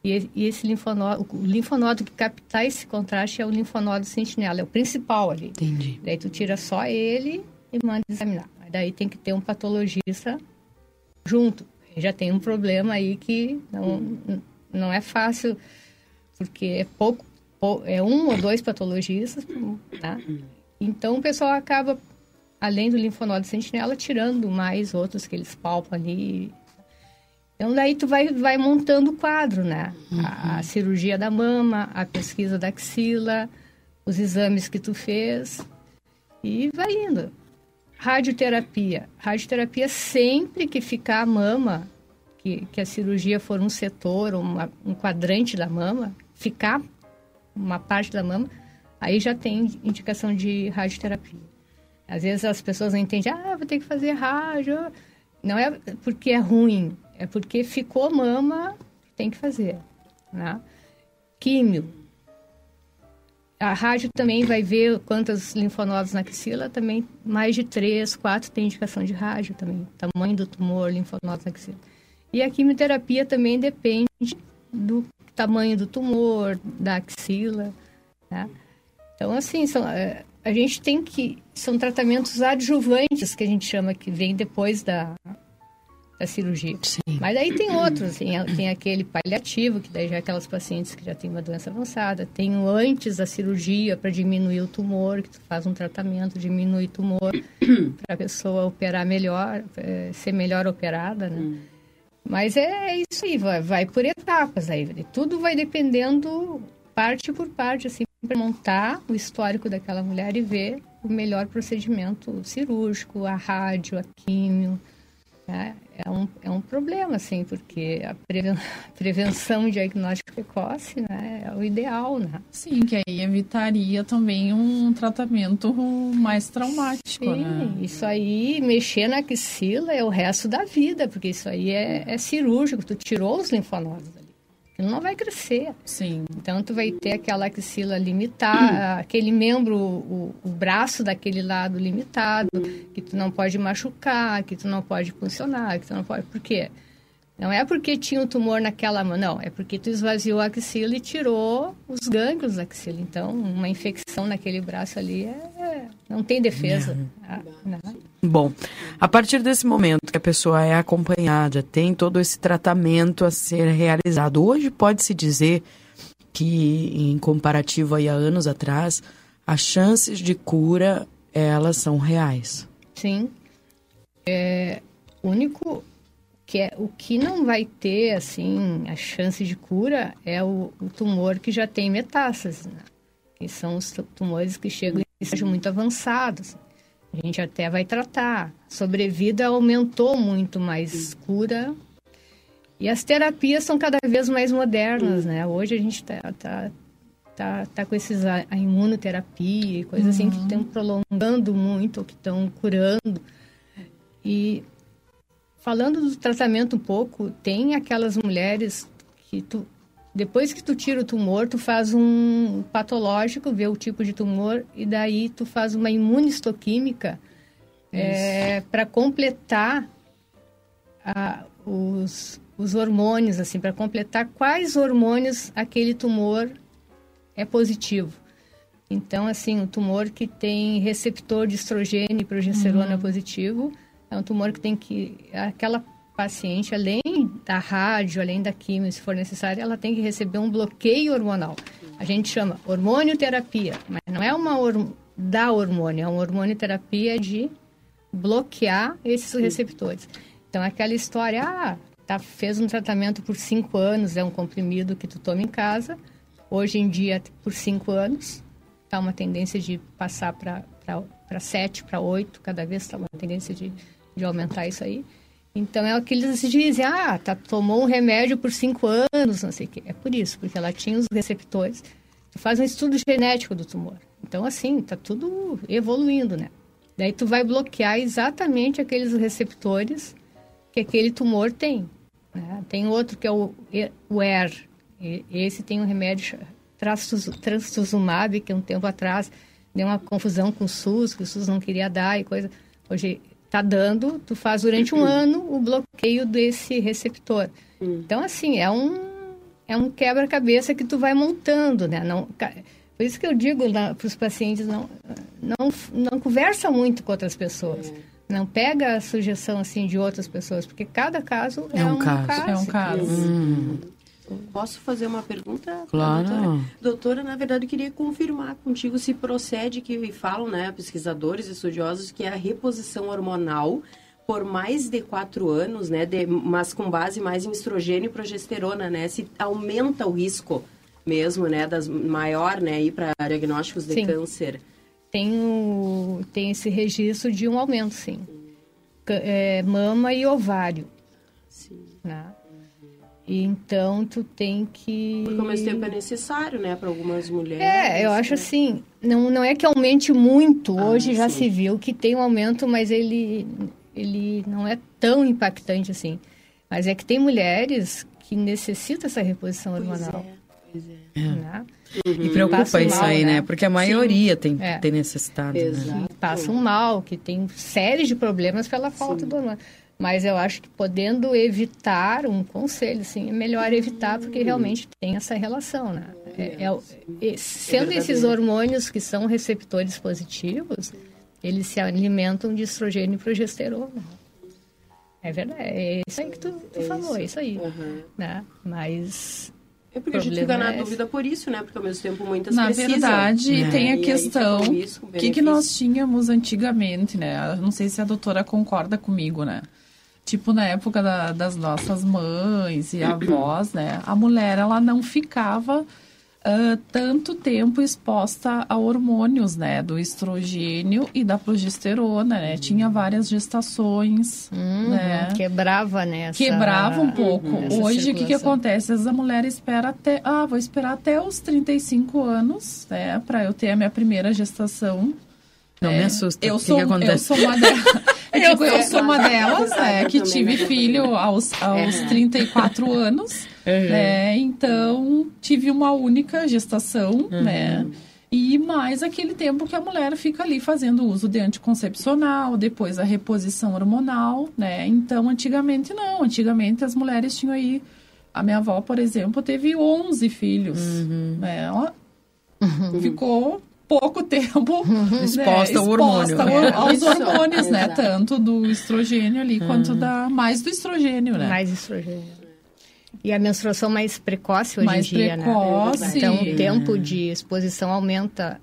e, e esse linfonodo, o linfonodo que captar esse contraste é o linfonodo sentinela, é o principal ali. Entendi. Daí tu tira só ele e manda examinar. Daí tem que ter um patologista junto. Já tem um problema aí que não, não é fácil, porque é pouco, é um ou dois patologistas, tá? Então o pessoal acaba, além do linfonodo sentinela, tirando mais outros que eles palpam ali. Então daí tu vai, vai montando o quadro, né? Uhum. A, a cirurgia da mama, a pesquisa da axila, os exames que tu fez e vai indo. Radioterapia. Radioterapia, sempre que ficar a mama, que, que a cirurgia for um setor, uma, um quadrante da mama, ficar uma parte da mama, aí já tem indicação de radioterapia. Às vezes as pessoas não entendem, ah, vou ter que fazer rádio. Não é porque é ruim, é porque ficou mama, tem que fazer. Né? Químio a rádio também vai ver quantos linfonodos na axila, também mais de três, quatro tem indicação de rádio também, tamanho do tumor, linfonodos na axila. E a quimioterapia também depende do tamanho do tumor, da axila, né? Então, assim, são, é, a gente tem que... São tratamentos adjuvantes, que a gente chama, que vem depois da, da cirurgia. Sim. Mas aí tem outros, tem, tem aquele paliativo, que daí já é aquelas pacientes que já têm uma doença avançada. Tem o antes da cirurgia para diminuir o tumor, que tu faz um tratamento, diminui o tumor para a pessoa operar melhor, é, ser melhor operada, né? Hum. Mas é, é isso aí, vai, vai por etapas aí. Tudo vai dependendo parte por parte, assim, para montar o histórico daquela mulher e ver o melhor procedimento cirúrgico, a rádio, a químio, né? É um, é um problema, assim, porque a prevenção e diagnóstico precoce né, é o ideal, né? Sim, que aí evitaria também um tratamento mais traumático, Sim, né? isso aí, mexer na axila é o resto da vida, porque isso aí é, é cirúrgico, tu tirou os linfonodos ali não vai crescer. Sim. Então, tu vai ter aquela axila limitada, aquele membro, o, o, braço daquele lado limitado, que tu não pode machucar, que tu não pode funcionar, que tu não pode... Por quê? Não é porque tinha um tumor naquela mão, não. É porque tu esvaziou a axila e tirou os gânglios da axila. Então, uma infecção naquele braço ali é, não tem defesa. Ah, não. Bom, a partir desse momento que a pessoa é acompanhada, tem todo esse tratamento a ser realizado. Hoje pode-se dizer que, em comparativo aí a anos atrás, as chances de cura, elas são reais. Sim. É, único que é o que não vai ter assim a chance de cura é o, o tumor que já tem metástases, né? que são os tumores que chegam em estágio muito avançados. A gente até vai tratar. Sobrevida aumentou muito, mais cura. E as terapias são cada vez mais modernas, né? Hoje a gente tá, tá, tá, tá com esses a, a imunoterapia e coisas uhum. assim que estão prolongando muito, que estão curando. E Falando do tratamento um pouco, tem aquelas mulheres que tu depois que tu tira o tumor, tu faz um patológico, vê o tipo de tumor e daí tu faz uma imunistoquímica é, para completar a, os, os hormônios, assim, para completar quais hormônios aquele tumor é positivo. Então, assim, o tumor que tem receptor de estrogênio e progesterona uhum. positivo é um tumor que tem que. Aquela paciente, além da rádio, além da quimio, se for necessário, ela tem que receber um bloqueio hormonal. A gente chama hormonioterapia, mas não é uma or, da hormônio, é uma hormonioterapia de bloquear esses receptores. Então, aquela história, ah, tá, fez um tratamento por cinco anos, é um comprimido que tu toma em casa. Hoje em dia, por cinco anos, tá uma tendência de passar para sete, para oito, cada vez está uma tendência de de aumentar isso aí. Então é o que eles dizem, ah, tá, tomou um remédio por cinco anos, não sei o quê. É por isso, porque ela tinha os receptores. Tu faz um estudo genético do tumor. Então, assim, tá tudo evoluindo, né? Daí tu vai bloquear exatamente aqueles receptores que aquele tumor tem. Né? Tem outro que é o, o ER. Esse tem um remédio trastuzumab, que um tempo atrás deu uma confusão com o SUS, que o SUS não queria dar e coisa. Hoje está dando, tu faz durante um ano o bloqueio desse receptor. Hum. Então, assim, é um, é um quebra-cabeça que tu vai montando, né? Não, por isso que eu digo para os pacientes, não, não, não conversa muito com outras pessoas. É. Não pega a sugestão, assim, de outras pessoas, porque cada caso é, é um, um caso. caso. É um caso. Hum. Posso fazer uma pergunta? Claro. Doutora? doutora, na verdade, eu queria confirmar contigo se procede que falam, né, pesquisadores, estudiosos, que a reposição hormonal por mais de quatro anos, né, de, mas com base mais em estrogênio e progesterona, né, se aumenta o risco mesmo, né, das maior, né, ir para diagnósticos de sim. câncer. Tem, o, tem esse registro de um aumento, sim. É, mama e ovário. Sim. Né? E então tu tem que. Porque ao mesmo tempo é necessário, né, para algumas mulheres. É, eu acho né? assim, não, não é que aumente muito. Ah, Hoje já sim. se viu que tem um aumento, mas ele, ele não é tão impactante assim. Mas é que tem mulheres que necessitam essa reposição hormonal. Pois é, pois é. Né? Uhum. E preocupa isso mal, aí, né? né? Porque a maioria tem, é. tem necessidade. Né? Exato. Né? Passam mal, que tem séries de problemas pela falta Sim. do hormônio. Mas eu acho que podendo evitar, um conselho, assim, é melhor evitar, porque realmente tem essa relação, né? É, é, é sendo esses hormônios que são receptores positivos, eles se alimentam de estrogênio e progesterona. É verdade, é isso aí que tu, tu falou, é isso aí. Uhum. Né? Mas é porque a gente fica na é dúvida por isso, né? Porque ao mesmo tempo muitas Na precisam. verdade, né? tem a e questão, o que, que nós tínhamos antigamente, né? Não sei se a doutora concorda comigo, né? Tipo, na época da, das nossas mães e avós, né? A mulher, ela não ficava uh, tanto tempo exposta a hormônios, né? Do estrogênio e da progesterona, né? Tinha várias gestações, uhum, né? Quebrava, né? Essa, Quebrava um pouco. Hoje, o que, que acontece? Às vezes a mulher espera até... Ah, vou esperar até os 35 anos, né? Pra eu ter a minha primeira gestação. Não é, me assusta. Eu sou, eu sou uma delas. eu, digo, eu sou uma delas, é, que tive filho aos, aos 34 anos. Uhum. Né? Então, tive uma única gestação, uhum. né? E mais aquele tempo que a mulher fica ali fazendo uso de anticoncepcional, depois a reposição hormonal, né? Então, antigamente não. Antigamente as mulheres tinham aí... A minha avó, por exemplo, teve 11 filhos. Uhum. Né? Ela uhum. ficou pouco tempo né, exposta, ao hormônio. aos hormônios, né? Tanto do estrogênio ali, quanto da mais do estrogênio, né? Mais estrogênio. E a menstruação mais precoce hoje mais em dia, né? precoce. né? Então, o tempo de exposição aumenta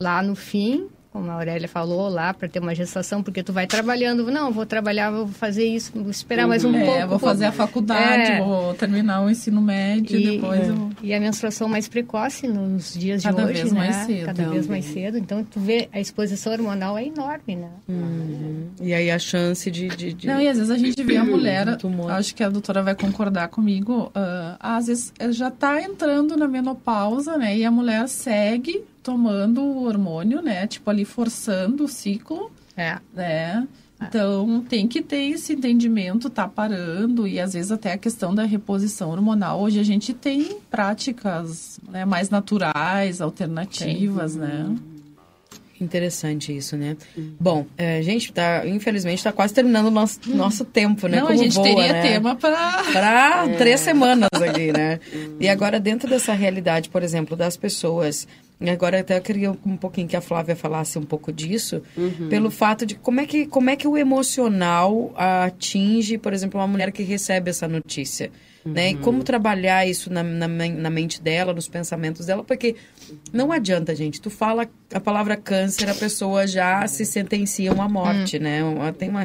lá no fim como a Aurélia falou lá, para ter uma gestação, porque tu vai trabalhando, não, vou trabalhar, vou fazer isso, vou esperar mais um é, pouco. vou fazer a faculdade, é. vou terminar o ensino médio, e, depois eu... E a menstruação mais precoce nos dias Cada de hoje, vez né? Mais cedo. Cada vez mais cedo. Então, tu vê, a exposição hormonal é enorme, né? Uhum. E aí a chance de, de, de... Não, e às vezes a gente vê a mulher, acho que a doutora vai concordar comigo, uh, às vezes já está entrando na menopausa, né? E a mulher segue tomando o hormônio, né? Tipo, ali forçando o ciclo. É. Né? Então, tem que ter esse entendimento, tá parando, e às vezes até a questão da reposição hormonal. Hoje a gente tem práticas né, mais naturais, alternativas, né? Interessante isso, né? Uhum. Bom, a é, gente tá, infelizmente, está quase terminando o nosso, uhum. nosso tempo, né? Não, Como a gente voa, teria né? tema para... Para é. três semanas aqui, né? e agora, dentro dessa realidade, por exemplo, das pessoas Agora até eu queria um pouquinho que a Flávia falasse um pouco disso, uhum. pelo fato de como é, que, como é que o emocional atinge, por exemplo, uma mulher que recebe essa notícia. Uhum. Né? E como uhum. trabalhar isso na, na, na, mente dela, nos pensamentos dela, porque não adianta, gente. Tu fala a palavra câncer, a pessoa já se sentencia uma morte, uhum. né? Tem uma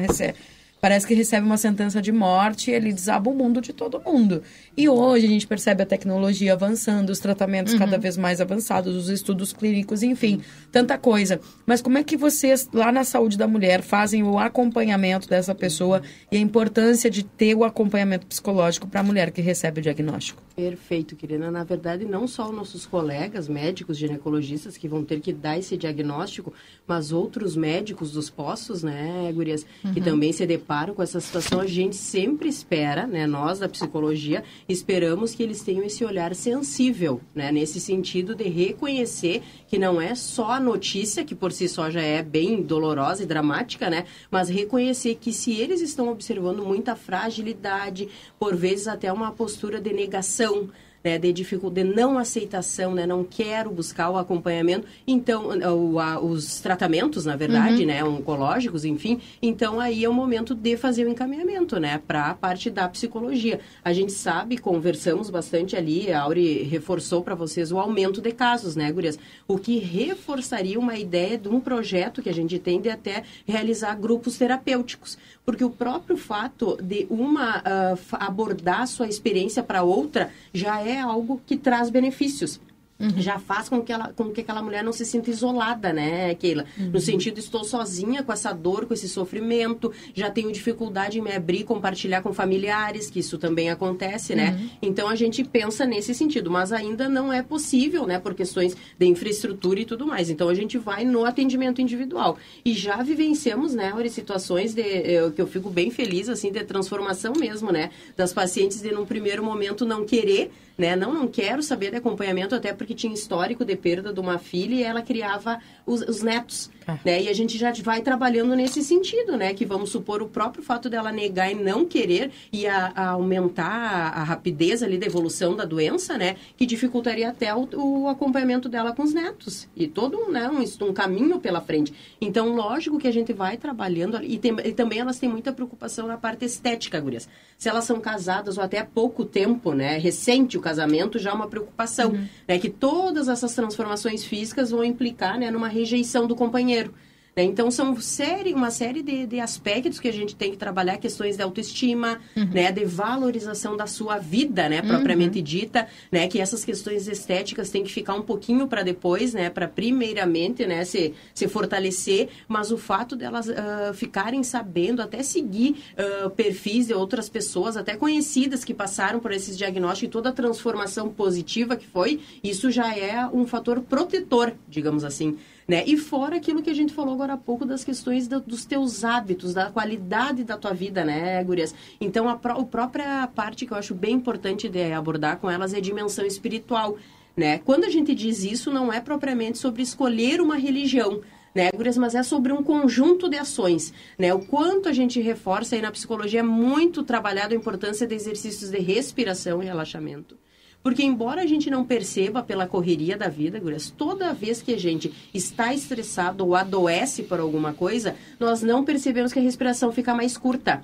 parece que recebe uma sentença de morte e ele desaba o mundo de todo mundo. E hoje a gente percebe a tecnologia avançando, os tratamentos uhum. cada vez mais avançados, os estudos clínicos, enfim, tanta coisa. Mas como é que vocês, lá na saúde da mulher, fazem o acompanhamento dessa pessoa e a importância de ter o acompanhamento psicológico para a mulher que recebe o diagnóstico? Perfeito, querida. Na verdade, não só os nossos colegas médicos, ginecologistas, que vão ter que dar esse diagnóstico, mas outros médicos dos postos, né, Gurias, uhum. que também se deparam com essa situação, a gente sempre espera, né, nós da psicologia, esperamos que eles tenham esse olhar sensível, né, nesse sentido de reconhecer que não é só a notícia, que por si só já é bem dolorosa e dramática, né, mas reconhecer que se eles estão observando muita fragilidade, por vezes até uma postura de negação, né, de dificuldade, de não aceitação, né, não quero buscar o acompanhamento, então, o, a, os tratamentos, na verdade, uhum. né, oncológicos, enfim, então aí é o momento de fazer o encaminhamento, né, para a parte da psicologia. A gente sabe, conversamos bastante ali, a Auri reforçou para vocês o aumento de casos, né, Gurias? O que reforçaria uma ideia de um projeto que a gente tem de até realizar grupos terapêuticos, porque o próprio fato de uma uh, abordar sua experiência para outra já é algo que traz benefícios. Uhum. Já faz com que, ela, com que aquela mulher não se sinta isolada, né, Keila? Uhum. No sentido, estou sozinha com essa dor, com esse sofrimento, já tenho dificuldade em me abrir, compartilhar com familiares, que isso também acontece, né? Uhum. Então a gente pensa nesse sentido, mas ainda não é possível, né, por questões de infraestrutura e tudo mais. Então a gente vai no atendimento individual. E já vivenciamos, né, situações de, eu, que eu fico bem feliz, assim, de transformação mesmo, né? Das pacientes de, num primeiro momento, não querer né? Não, não quero saber de acompanhamento, até porque tinha histórico de perda de uma filha e ela criava os, os netos, ah. né? E a gente já vai trabalhando nesse sentido, né? Que vamos supor o próprio fato dela negar e não querer e a, a aumentar a, a, rapidez ali da evolução da doença, né? Que dificultaria até o, o acompanhamento dela com os netos e todo né, um, um caminho pela frente. Então, lógico que a gente vai trabalhando e, tem, e também elas têm muita preocupação na parte estética, gurias. Se elas são casadas ou até há pouco tempo, né? Recente o casamento já é uma preocupação, uhum. né? Que todas essas transformações físicas vão implicar, né, numa rejeição do companheiro. Né? Então, são série, uma série de, de, aspectos que a gente tem que trabalhar, questões de autoestima, uhum. né? de valorização da sua vida, né? propriamente uhum. dita, né? que essas questões estéticas têm que ficar um pouquinho para depois, né? para primeiramente né? se, se fortalecer, mas o fato delas uh, ficarem sabendo, até seguir uh, perfis de outras pessoas, até conhecidas que passaram por esses diagnósticos e toda a transformação positiva que foi, isso já é um fator protetor, digamos assim. Né? E fora aquilo que a gente falou agora há pouco das questões do, dos teus hábitos, da qualidade da tua vida, né, Gurias? Então, a, a própria parte que eu acho bem importante de abordar com elas é a dimensão espiritual. Né? Quando a gente diz isso, não é propriamente sobre escolher uma religião, né, Gurias, mas é sobre um conjunto de ações, né? O quanto a gente reforça aí na psicologia é muito trabalhado a importância de exercícios de respiração e relaxamento. Porque embora a gente não perceba pela correria da vida, Gurias, toda vez que a gente está estressado ou adoece por alguma coisa, nós não percebemos que a respiração fica mais curta.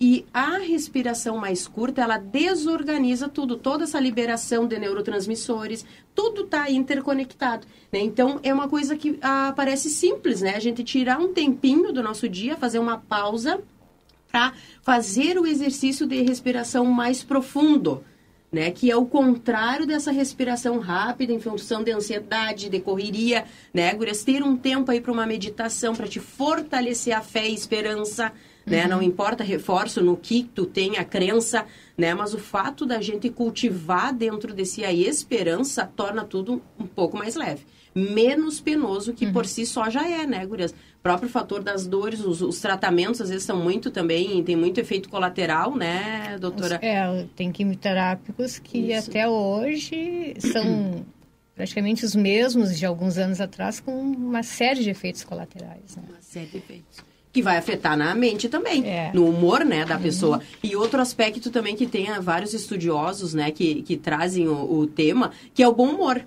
E a respiração mais curta, ela desorganiza tudo, toda essa liberação de neurotransmissores, tudo está interconectado. Né? Então, é uma coisa que ah, parece simples, né? A gente tirar um tempinho do nosso dia, fazer uma pausa para fazer o exercício de respiração mais profundo né? Que é o contrário dessa respiração rápida em função de ansiedade, de correria, né, Gurias? Ter um tempo aí para uma meditação, para te fortalecer a fé e esperança, né? Uhum. Não importa, reforço no que tu tem a crença, né? Mas o fato da gente cultivar dentro de si a esperança torna tudo um pouco mais leve. Menos penoso que uhum. por si só já é, né, Gurias? próprio fator das dores, os, os, tratamentos às vezes são muito também, tem muito efeito colateral, né, doutora? É, tem quimioterápicos que Isso. até hoje são praticamente os mesmos de alguns anos atrás, com uma série de efeitos colaterais. Né? Uma série de efeitos. Que vai afetar na mente também, é. no humor, né, da uhum. pessoa. E outro aspecto também que tem vários estudiosos, né, que, que trazem o, o tema, que é o bom humor.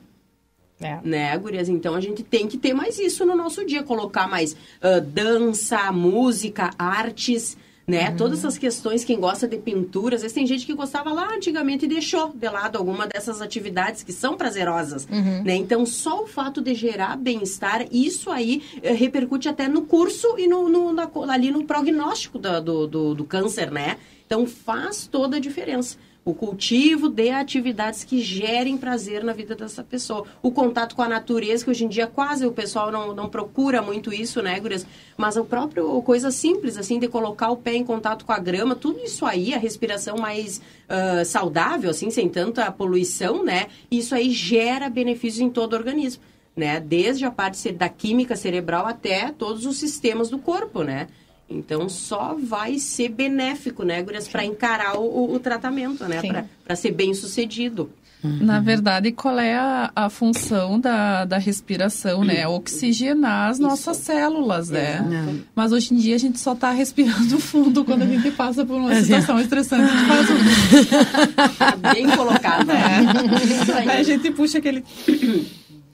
É. Né, gurias? Então a gente tem que ter mais isso no nosso dia, colocar mais uh, dança, música, artes, né? Uhum. Todas essas questões, quem gosta de pintura, às vezes tem gente que gostava lá antigamente e deixou de lado alguma dessas atividades que são prazerosas, uhum. né? Então, só o fato de gerar bem-estar, isso aí uh, repercute até no curso e no, no na, ali no prognóstico do, do, do, do câncer, né? Então, faz toda a diferença o cultivo de atividades que gerem prazer na vida dessa pessoa. O contato com a natureza, que hoje em dia quase o pessoal não, não procura muito isso, né, Gurias? Mas o próprio coisa simples, assim, de colocar o pé em contato com a grama, tudo isso aí, a respiração mais uh, saudável, assim, sem tanta poluição, né? Isso aí gera benefícios em todo o organismo, né? Desde a parte da química cerebral até todos os sistemas do corpo, né? Então só vai ser benéfico, né, Gurias, para encarar o, o, tratamento, né? Para ser bem sucedido. Uhum. Na verdade, qual é a, a função da, da respiração, né? Oxigenar as nossas Isso. células, né? Exato. Mas hoje em dia a gente só está respirando fundo quando a gente passa por uma situação estressante. Faz um... Bem colocado. É. Aí a gente puxa aquele...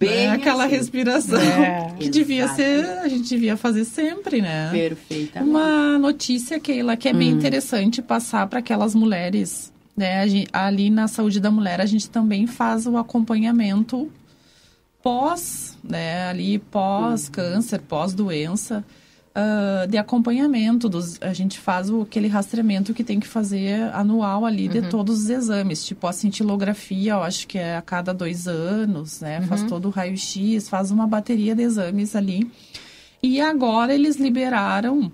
Bem né? aquela assim. respiração é. que devia ser, a gente devia fazer sempre, né? Perfeitamente. Uma notícia, Keila, que é bem hum. interessante passar para aquelas mulheres né? Gente, ali na saúde da mulher, a gente também faz o acompanhamento pós, né? Ali pós câncer, pós doença, uh, de acompanhamento. Dos, a gente faz o, aquele rastreamento que tem que fazer anual ali de uhum. todos os exames. Tipo, a cintilografia, eu acho que é a cada dois anos, né? Uhum. Faz todo o raio-x, faz uma bateria de exames ali. E agora eles liberaram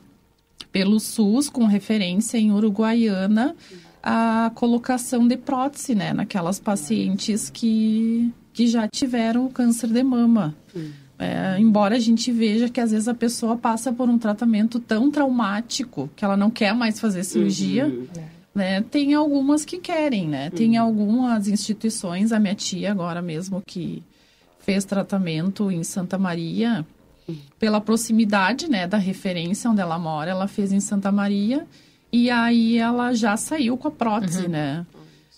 pelo SUS, com referência em Uruguaiana, a colocação de prótese, né, naquelas pacientes que, que já tiveram o câncer de mama. É, embora a gente veja que às vezes a pessoa passa por um tratamento tão traumático que ela não quer mais fazer cirurgia, uhum. né? Tem algumas que querem, né? Uhum. Tem algumas instituições, a minha tia agora mesmo que fez tratamento em Santa Maria, pela proximidade, né, da referência onde ela mora, ela fez em Santa Maria e aí ela já saiu com a prótese, uhum. né?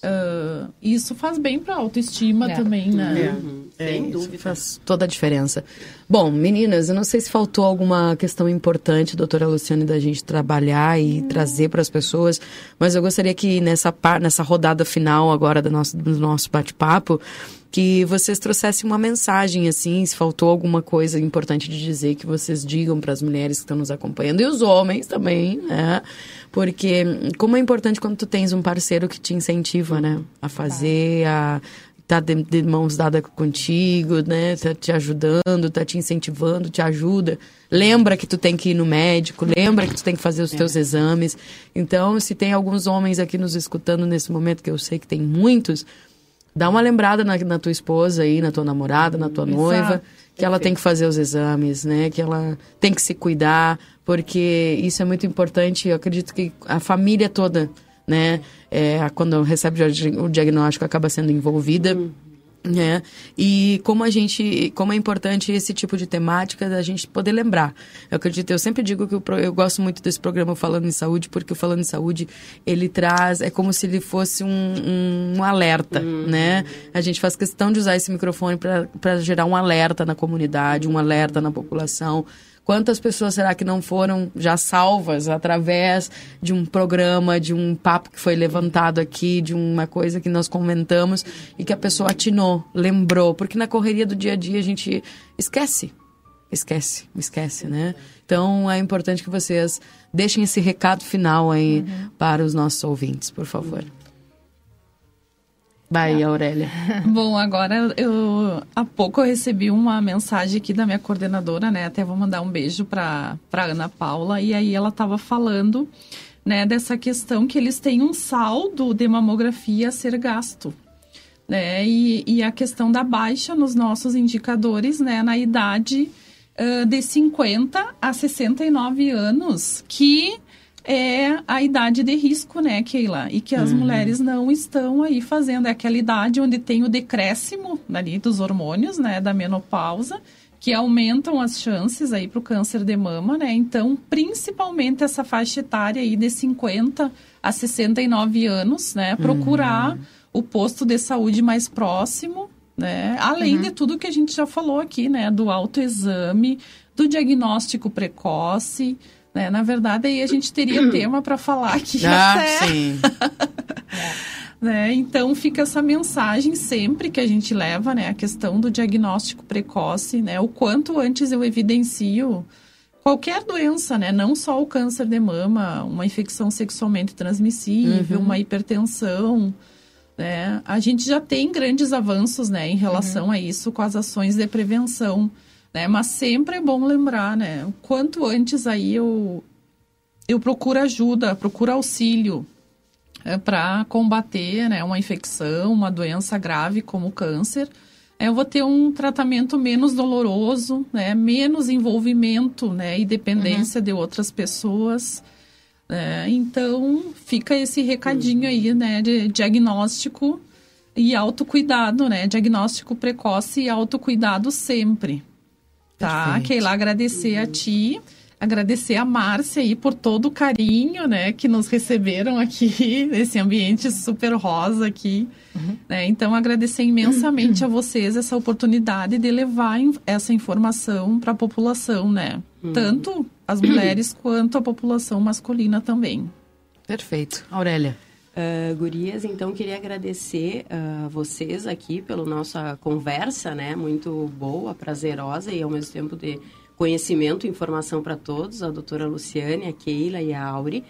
Uh, isso faz bem para a autoestima é. também, né? É. Sem dúvida. faz toda a diferença. Bom, meninas, eu não sei se faltou alguma questão importante, doutora Luciane, da gente trabalhar e hum. trazer para as pessoas, mas eu gostaria que nessa, nessa rodada final agora do nosso, do nosso bate-papo, que vocês trouxessem uma mensagem, assim, se faltou alguma coisa importante de dizer, que vocês digam para as mulheres que estão nos acompanhando e os homens também, né? Porque como é importante quando tu tens um parceiro que te incentiva, né? A fazer, a tá de, de mãos dadas contigo, né? Tá te ajudando, tá te incentivando, te ajuda. Lembra que tu tem que ir no médico, lembra que tu tem que fazer os teus é. exames. Então, se tem alguns homens aqui nos escutando nesse momento, que eu sei que tem muitos, dá uma lembrada na, na tua esposa aí, na tua namorada, na tua Exato. noiva, que ela tem que fazer os exames, né? Que ela tem que se cuidar, porque isso é muito importante. Eu acredito que a família toda, né? É, quando recebe o diagnóstico, acaba sendo envolvida. Uhum né? E como a gente, como é importante esse tipo de temática da gente poder lembrar. Eu acredito, eu sempre digo que eu, eu gosto muito desse programa Falando em Saúde, porque o Falando em Saúde, ele traz, é como se ele fosse um, um, um alerta, uhum. né? A gente faz questão de usar esse microfone para gerar um alerta na comunidade, um alerta na população, Quantas pessoas será que não foram já salvas através de um programa, de um papo que foi levantado aqui, de uma coisa que nós comentamos e que a pessoa atinou, lembrou? Porque na correria do dia a dia a gente esquece. Esquece, esquece, né? Então é importante que vocês deixem esse recado final aí uhum. para os nossos ouvintes, por favor. Vai, Aurélia. Bom, agora eu há pouco eu recebi uma mensagem aqui da minha coordenadora, né? Até vou mandar um beijo para para Ana Paula e aí ela estava falando, né, dessa questão que eles têm um saldo de mamografia a ser gasto. Né, e, e a questão da baixa nos nossos indicadores, né, na idade uh, de 50 a 69 anos, que é a idade de risco, né, Keila? E que as uhum. mulheres não estão aí fazendo. É aquela idade onde tem o decréscimo ali dos hormônios, né, da menopausa, que aumentam as chances aí para o câncer de mama, né? Então, principalmente essa faixa etária aí de 50 a 69 anos, né? Procurar uhum. o posto de saúde mais próximo, né? Além uhum. de tudo que a gente já falou aqui, né? Do autoexame, do diagnóstico precoce, né? Na verdade, aí a gente teria tema para falar aqui ah, até. Sim. né? Então fica essa mensagem sempre que a gente leva, né, a questão do diagnóstico precoce, né? O quanto antes eu evidencio qualquer doença, né? Não só o câncer de mama, uma infecção sexualmente transmissível, uhum. uma hipertensão, né? A gente já tem grandes avanços, né, em relação uhum. a isso com as ações de prevenção né? Mas sempre é bom lembrar, né? O quanto antes aí eu, eu procuro ajuda, procuro auxílio é, para combater né, uma infecção, uma doença grave como o câncer. eu vou ter um tratamento menos doloroso, né? Menos envolvimento, né? E dependência uhum. de outras pessoas. É, então, fica esse recadinho aí, né? De diagnóstico e autocuidado, né? Diagnóstico precoce e autocuidado sempre. Tá? Perfeito. Keila, agradecer a ti agradecer a Márcia aí por todo o carinho, né, que nos receberam aqui, nesse ambiente super rosa aqui. Uhum. Né? Então, agradecer imensamente uhum. a vocês essa oportunidade de levar essa informação para a população, né? Uhum. Tanto as mulheres quanto a população masculina também. Perfeito. Aurélia. Uh, gurias, então queria agradecer a uh, vocês aqui pela nossa conversa, né? Muito boa, prazerosa e ao mesmo tempo de conhecimento e informação para todos, a doutora Luciane, a Keila e a Auri.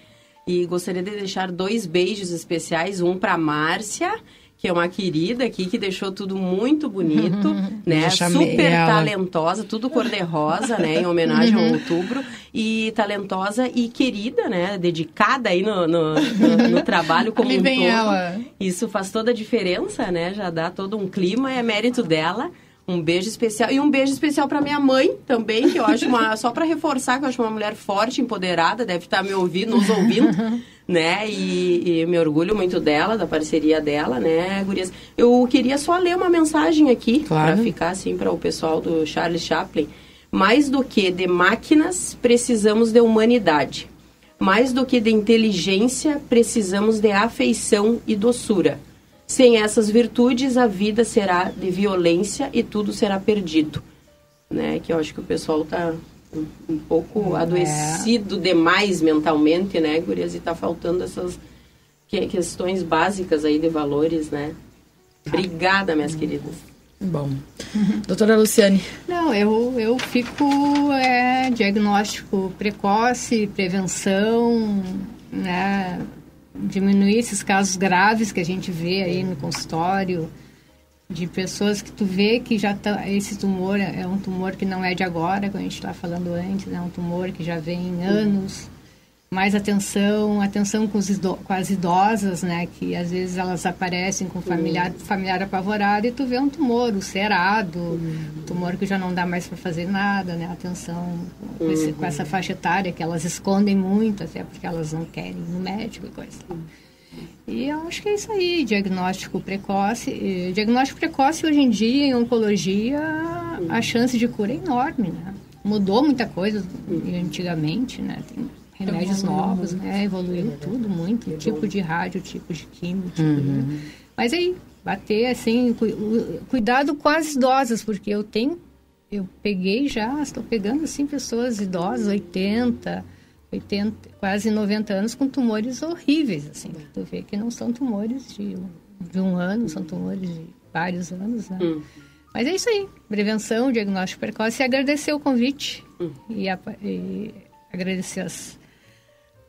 E gostaria de deixar dois beijos especiais, um para Márcia, que é uma querida aqui, que deixou tudo muito bonito, né? Super ela. talentosa, tudo cor-de-rosa, né? Em homenagem ao outubro. E talentosa e querida, né? Dedicada aí no, no, no, no trabalho como um todo. Ela. Isso faz toda a diferença, né? Já dá todo um clima, é mérito dela. Um beijo especial. E um beijo especial para minha mãe também, que eu acho uma. só para reforçar, que eu acho uma mulher forte, empoderada, deve estar tá me ouvindo, nos ouvindo, né? E, e, me orgulho muito dela, da parceria dela, né, Gurias? Eu queria só ler uma mensagem aqui, claro. para ficar assim para o pessoal do Charles Chaplin. Mais do que de máquinas, precisamos de humanidade. Mais do que de inteligência, precisamos de afeição e doçura. Sem essas virtudes, a vida será de violência e tudo será perdido. Né? Que eu acho que o pessoal está um, um, pouco é. adoecido demais mentalmente, né, Gurias? E está faltando essas que, questões básicas aí de valores, né? Obrigada, minhas queridas. Bom. Doutora Luciane. Não, eu, eu fico é, diagnóstico precoce, prevenção, né? Diminuir esses casos graves que a gente vê aí no consultório, de pessoas que tu vê que já tá, esse tumor é um tumor que não é de agora, como a gente estava falando antes, é um tumor que já vem anos mais atenção, atenção com, ido, com, as idosas, né? Que às vezes elas aparecem com familiar, familiar apavorado e tu vê um tumor ulcerado, uhum. tumor que já não dá mais para fazer nada, né? Atenção com, esse, uhum. com, essa faixa etária que elas escondem muito, até porque elas não querem ir no médico e coisa. E eu acho que é isso aí, diagnóstico precoce. E, diagnóstico precoce hoje em dia em oncologia a chance de cura é enorme, né? Mudou muita coisa antigamente, né? Tem remédios novos, né? Evoluiu tudo muito, tipo de rádio, tipo de químico, tipo uhum. de... Mas aí, bater assim, cuidado com as idosas, porque eu tenho, eu peguei já, estou pegando assim pessoas idosas, 80, 80, quase 90 anos com tumores horríveis, assim. Tu vê que não são tumores de, de um ano, são tumores de vários anos, né? Hum. Mas é isso aí, prevenção, diagnóstico precoce e agradecer o convite hum. e, a, e agradecer as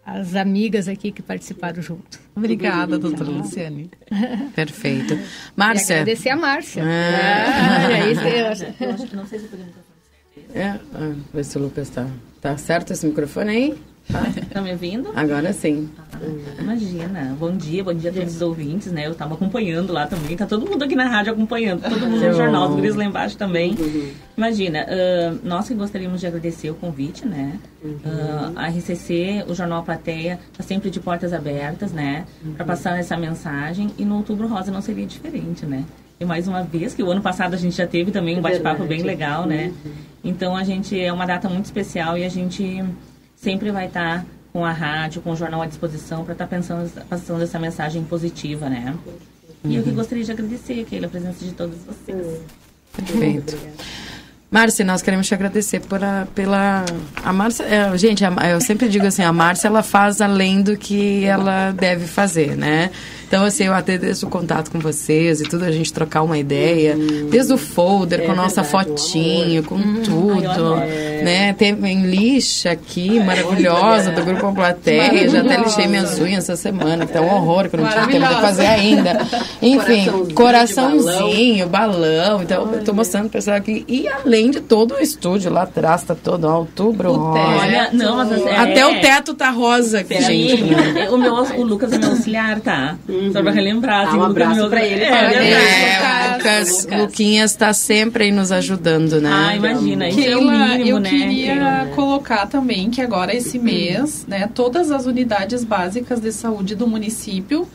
as amigas aqui que participaram junto. Obrigada, doutora tá. Luciane. Perfeito. Márcia. E agradecer a Márcia. Ah. É, é isso eu acho. Eu acho que não sei se podemos é, ah, ver se o Lucas está tá certo esse microfone aí. Tá, tá me ouvindo? Agora sim. Ah, imagina. Bom dia, bom dia a todos os ouvintes, né? Eu estava acompanhando lá também. Tá todo mundo aqui na rádio acompanhando, todo mundo no jornal, os guris lá embaixo também. Uhum. Imagina, uh, nós que gostaríamos de agradecer o convite, né? Uhum. Uh, a RCC, o Jornal Plateia, está sempre de portas abertas, né? Uhum. Para passar essa mensagem. E no Outubro Rosa não seria diferente, né? E mais uma vez, que o ano passado a gente já teve também um é bate-papo bem legal, né? Uhum. Então a gente é uma data muito especial e a gente sempre vai estar com a rádio, com o jornal à disposição para estar tá pensando, passando essa mensagem positiva, né? E eu que gostaria de agradecer, Keila, a presença de todos vocês. Perfeito. Márcia, nós queremos te agradecer por a, pela... A Márcia, é, gente, a, eu sempre digo assim, a Márcia, ela faz além do que ela deve fazer, né? Então, assim, eu até desde o contato com vocês e tudo, a gente trocar uma ideia, uhum. desde o folder, é com a nossa verdade, fotinho, com uhum. tudo, Ai, né? Tem em lixa aqui, maravilhosa, do Grupo Plateia, já até lixei minhas unhas essa semana, que tá um horror, que eu não tive tempo de fazer ainda. Enfim, coraçãozinho, coraçãozinho balão. balão. Então, Ai, eu tô mostrando pro pessoal aqui. E além de todo o estúdio lá atrás, tá todo ó, outubro rosa. Olha, não, mas é, até o teto tá rosa aqui, gente. o, meu, o Lucas é meu auxiliar, tá? Uhum. Só pra relembrar. Assim, ah, um abraço meu... pra ele. É, é, é, Lucas, Luquinhas está sempre aí nos ajudando, né? Ah, imagina. Isso é o Keila, mínimo, eu né? queria Keila? colocar também que agora esse mês, né, todas as unidades básicas de saúde do município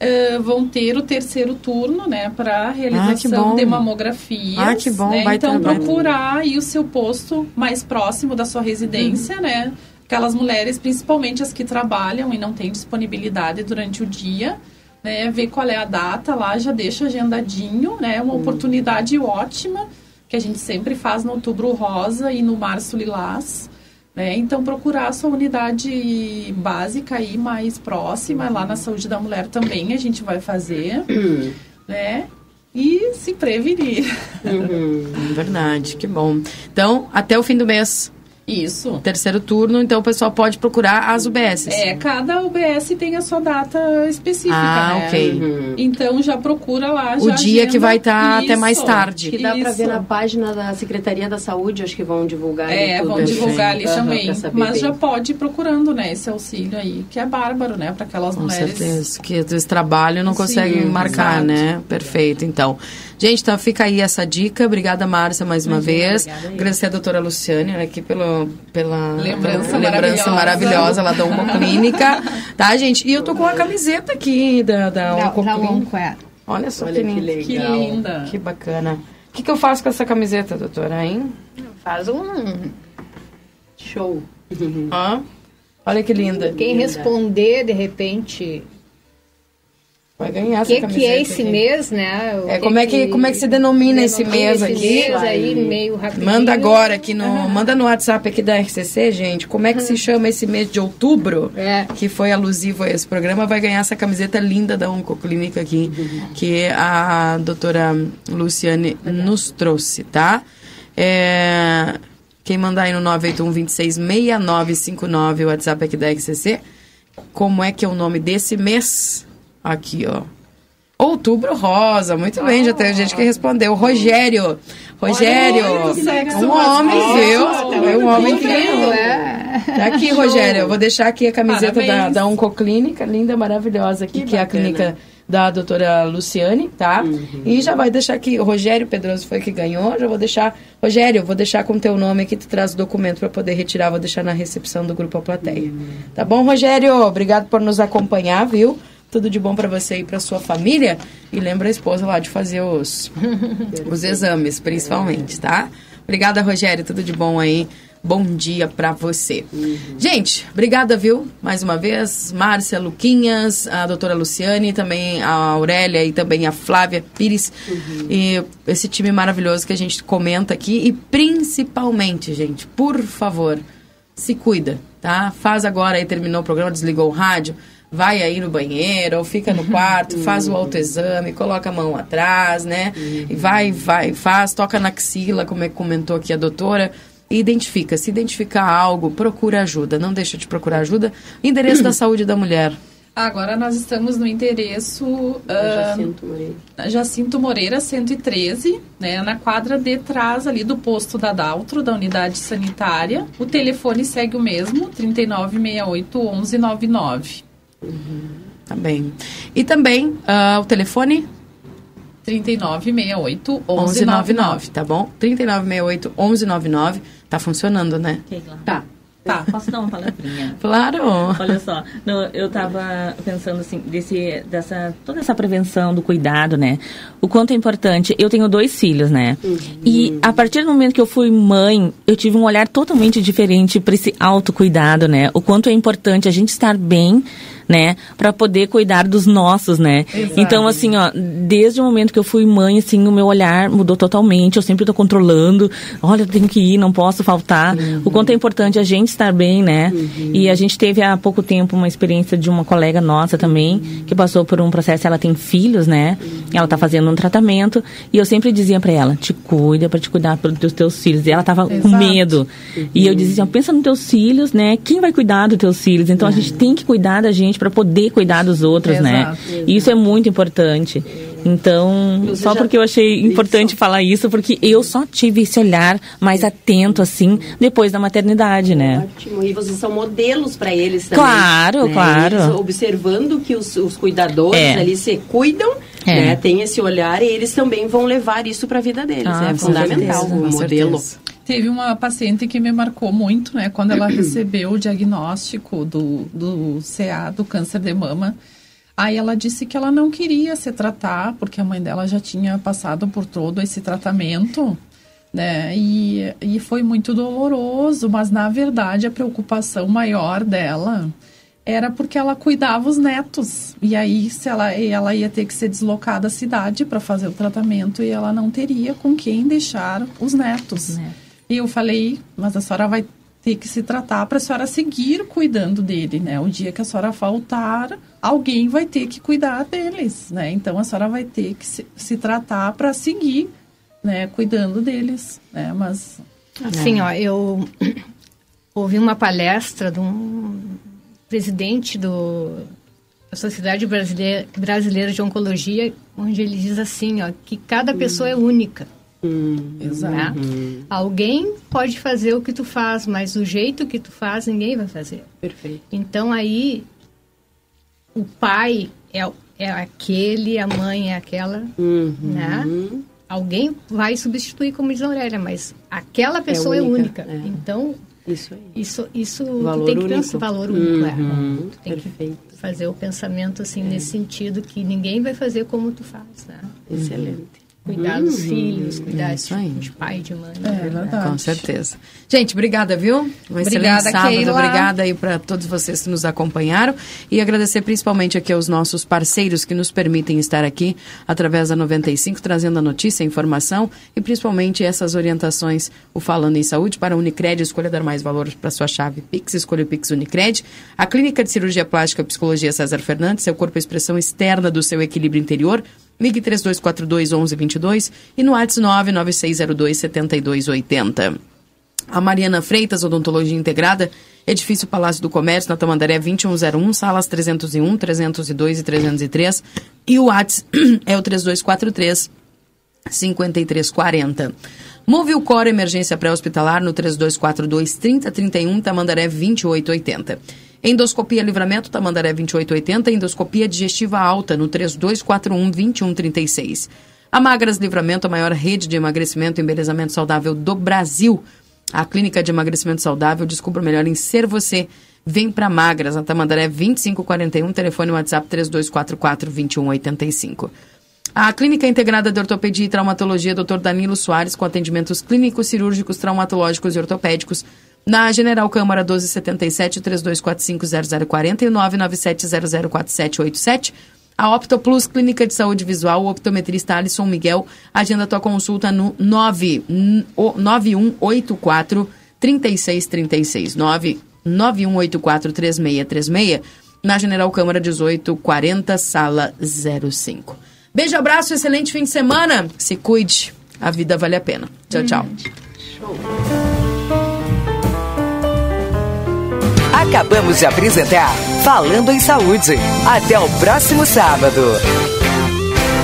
eh, vão ter o terceiro turno, né, para realização bom. de mamografias. Ah, que bom, né? vai Então trabalho. procurar aí o seu posto mais próximo da sua residência, né? Aquelas mulheres, principalmente as que trabalham e não têm disponibilidade durante o dia, né? Ver qual é a data lá, já deixa agendadinho, né? Uma oportunidade ótima que a gente sempre faz no outubro rosa e no março lilás. Né? Então, procurar a sua unidade básica aí mais próxima, lá na saúde da mulher também a gente vai fazer, né? E se prevenir. Verdade, que bom. Então, até o fim do mês, Isso. terceiro turno, então o pessoal pode procurar as UBSs. É, cada UBS tem a sua data específica, Ah, né? ok. Então já procura lá, O já dia que agenda. vai estar até Isso. mais tarde. Que dá pra ver na página da Secretaria da Saúde, acho que vão divulgar ali É, tudo vão ali. divulgar ali também. Mas bem. já pode ir procurando, né, esse auxílio aí, que é bárbaro, né, para aquelas Com mulheres. certeza. Que às vezes trabalham e não Sim, conseguem marcar, exato. né? Perfeito, então. Gente, então fica aí essa dica. Obrigada, Márcia, mais uma Imagina, vez. obrigada. Agradecer a doutora Luciane né, aqui pelo, pela Lembrança lembrança maravilhosa maravilhosa. lá da Oncoclínica. tá, gente? E eu tô com a camiseta aqui da, da Da, da Oncoclínica. Onquer. Olha só Olha que, que legal. Que linda. Que bacana. O que, que eu faço com essa camiseta, doutora, hein? Faz um... Show. Ó, olha que linda. Quem responder, de repente, Vai ganhar o essa que, camiseta. que é esse aqui. mês, né? O É, como é que, como é que se denomina esse denomina mês esse aqui? mês aí, meio rapidinho. Manda agora aqui no. Manda no WhatsApp aqui da RCC, gente. Como é que se chama esse mês de outubro? É. Que foi alusivo a esse programa, vai ganhar essa camiseta linda da Oncoclínica aqui, que a doutora Luciane nos trouxe, tá? É, Quem mandar aí no 981 26 6959, o WhatsApp aqui da RCC. Como é que é o nome desse mês? Aqui, ó. Outubro Rosa, muito bem, já teve gente que respondeu. Rogério, Rogério, Olha, muito sexo um homem, viu? Foi um homem que ganhou. É. Tá aqui, Rogério, eu vou deixar aqui a camiseta da, Parabéns. da Oncoclínica, linda, maravilhosa aqui, que, é a clínica da doutora Luciane, tá? E já vai deixar aqui, o Rogério Pedroso foi que ganhou, já vou deixar, Rogério, vou deixar com teu nome aqui, tu traz o documento para poder retirar, vou deixar na recepção do Grupo A Plateia. Tá bom, Rogério? Obrigado por nos acompanhar, viu? Tudo de bom para você e para sua família. E lembra a esposa lá de fazer os, os exames, principalmente, tá? Obrigada, Rogério. Tudo de bom aí. Bom dia para você. Gente, obrigada, viu? Mais uma vez, Márcia Luquinhas, a doutora Luciane, também a Aurélia e também a Flávia Pires. E esse time maravilhoso que a gente comenta aqui. E principalmente, gente, por favor, se cuida, tá? Faz agora aí, terminou o programa, desligou o rádio, vai aí no banheiro ou fica no quarto, faz o autoexame, coloca a mão atrás, né? E vai, vai, faz, toca na axila, como é que comentou aqui a doutora. E identifica, se identificar algo, procura ajuda, não deixa de procurar ajuda. Endereço da saúde da mulher. Agora nós estamos no endereço ah, Jacinto Moreira. Jacinto Moreira 113, né, na quadra de trás ali do posto da Daltro, da unidade sanitária. O telefone segue o mesmo, 3968 1199. Tá bem. E também ah, o telefone 3968 1199, 1199. tá bom? 3968 1199. Tá funcionando, né? Keila. Tá. Tá. Posso dar uma palavrinha? Claro. Olha só, não, eu tava pensando assim, desse, dessa, toda essa prevenção do cuidado, né? O quanto é importante. Eu tenho dois filhos, né? E a partir do momento que eu fui mãe, eu tive um olhar totalmente diferente para esse autocuidado, né? O quanto é importante a gente estar bem, né? Para poder cuidar dos nossos, né? Então, assim, ó, desde o momento que eu fui mãe, assim, o meu olhar mudou totalmente. Eu sempre tô controlando. Olha, eu tenho que ir, não posso faltar. O quanto é importante a gente estar bem, né? E a gente teve há pouco tempo uma experiência de uma colega nossa também, que passou por um processo, ela tem filhos, né? Ela tá fazendo um tratamento. E eu sempre dizia para ela, te cuida para te cuidar dos teus filhos. E ela tava com Exato. medo. E eu dizia, assim, pensa nos teus filhos, né? Quem vai cuidar dos teus filhos? Então a gente tem que cuidar da gente para poder cuidar dos outros, né? Exato. Isso é muito importante. Então, Você só porque eu achei importante Isso. falar isso, porque eu só tive esse olhar mais atento, assim, depois da maternidade, né? Ótimo. E vocês são modelos para eles também. Claro, né? claro. Eles observando que os, os cuidadores É. ali se cuidam, É. Né? Tem esse olhar e eles também vão levar isso para a vida deles. Ah, é fundamental certeza, o modelo. Certeza. Teve uma paciente que me marcou muito, né? Quando ela recebeu o diagnóstico do, do CA, do câncer de mama. Aí ela disse que ela não queria se tratar, porque a mãe dela já tinha passado por todo esse tratamento, né? E, e foi muito doloroso, mas na verdade a preocupação maior dela era porque ela cuidava os netos. E aí se ela, ela ia ter que ser deslocada à cidade para fazer o tratamento e ela não teria com quem deixar os netos. Né? E eu falei, mas a senhora vai ter que se tratar para a senhora seguir cuidando dele, né? O dia que a senhora faltar, alguém vai ter que cuidar deles, né? Então a senhora vai ter que se, se tratar para seguir, né? Cuidando deles, né? Mas assim, é. ó, eu ouvi uma palestra de um presidente do da Sociedade Brasileira, Brasileira de Oncologia, onde ele diz assim, ó, que cada pessoa é única. Hum, exato. Né? Alguém pode fazer o que tu faz, mas do jeito que tu faz, ninguém vai fazer. Perfeito. Então aí o pai é, é aquele, a mãe é aquela, uhum. né? Alguém vai substituir, como diz a Aurélia, mas aquela pessoa é única. É única. É. Então, isso, isso, isso valor tem que único. pensar valor único. É. Uhum. Tu tem Perfeito. que fazer o pensamento assim é. nesse sentido que ninguém vai fazer como tu faz, né? Excelente cuidar dos uhum. filhos, cuidar é de, de, pai e de mãe. É, né? verdade. Com certeza. Gente, obrigada, viu? Um obrigada, excelente sábado. Keila. Obrigada aí para todos vocês que nos acompanharam e agradecer principalmente aqui aos nossos parceiros que nos permitem estar aqui através da 95, trazendo a notícia, a informação e principalmente essas orientações, o Falando em Saúde para a Unicred, escolha dar mais valor para sua chave Pix, escolha o Pix Unicred, a Clínica de Cirurgia Plástica e Psicologia César Fernandes, seu corpo é expressão externa do seu equilíbrio interior, Ligue 3242 1122 e no WhatsApp 99602 7280. A Mariana Freitas, Odontologia Integrada, Edifício Palácio do Comércio, na Tamandaré 2101, salas 301, 302 e 303. E o WhatsApp é o 3243 5340. Move o Cor Emergência Pré-Hospitalar no 3242 3031, Tamandaré 2880. Endoscopia Livramento, Tamandaré 2880. Endoscopia Digestiva Alta, no 3241-2136. A Magras Livramento, a maior rede de emagrecimento e embelezamento saudável do Brasil. A Clínica de Emagrecimento Saudável, descubra melhor em ser você. Vem para Magras, na Tamandaré 2541, telefone WhatsApp 3244-2185. A Clínica Integrada de Ortopedia e Traumatologia, Dr. Danilo Soares, com atendimentos clínicos, cirúrgicos, traumatológicos e ortopédicos, na General Câmara 1277 3245 0040 e 997004787. A Opto Plus Clínica de Saúde Visual, o optometrista Alisson Miguel, agenda tua consulta no 9, 9184 3636 9 9184 3636 na General Câmara 1840, sala 05. Beijo, abraço, excelente fim de semana. Se cuide, a vida vale a pena. Tchau, tchau. Show. Acabamos de apresentar Falando em Saúde. Até o próximo sábado.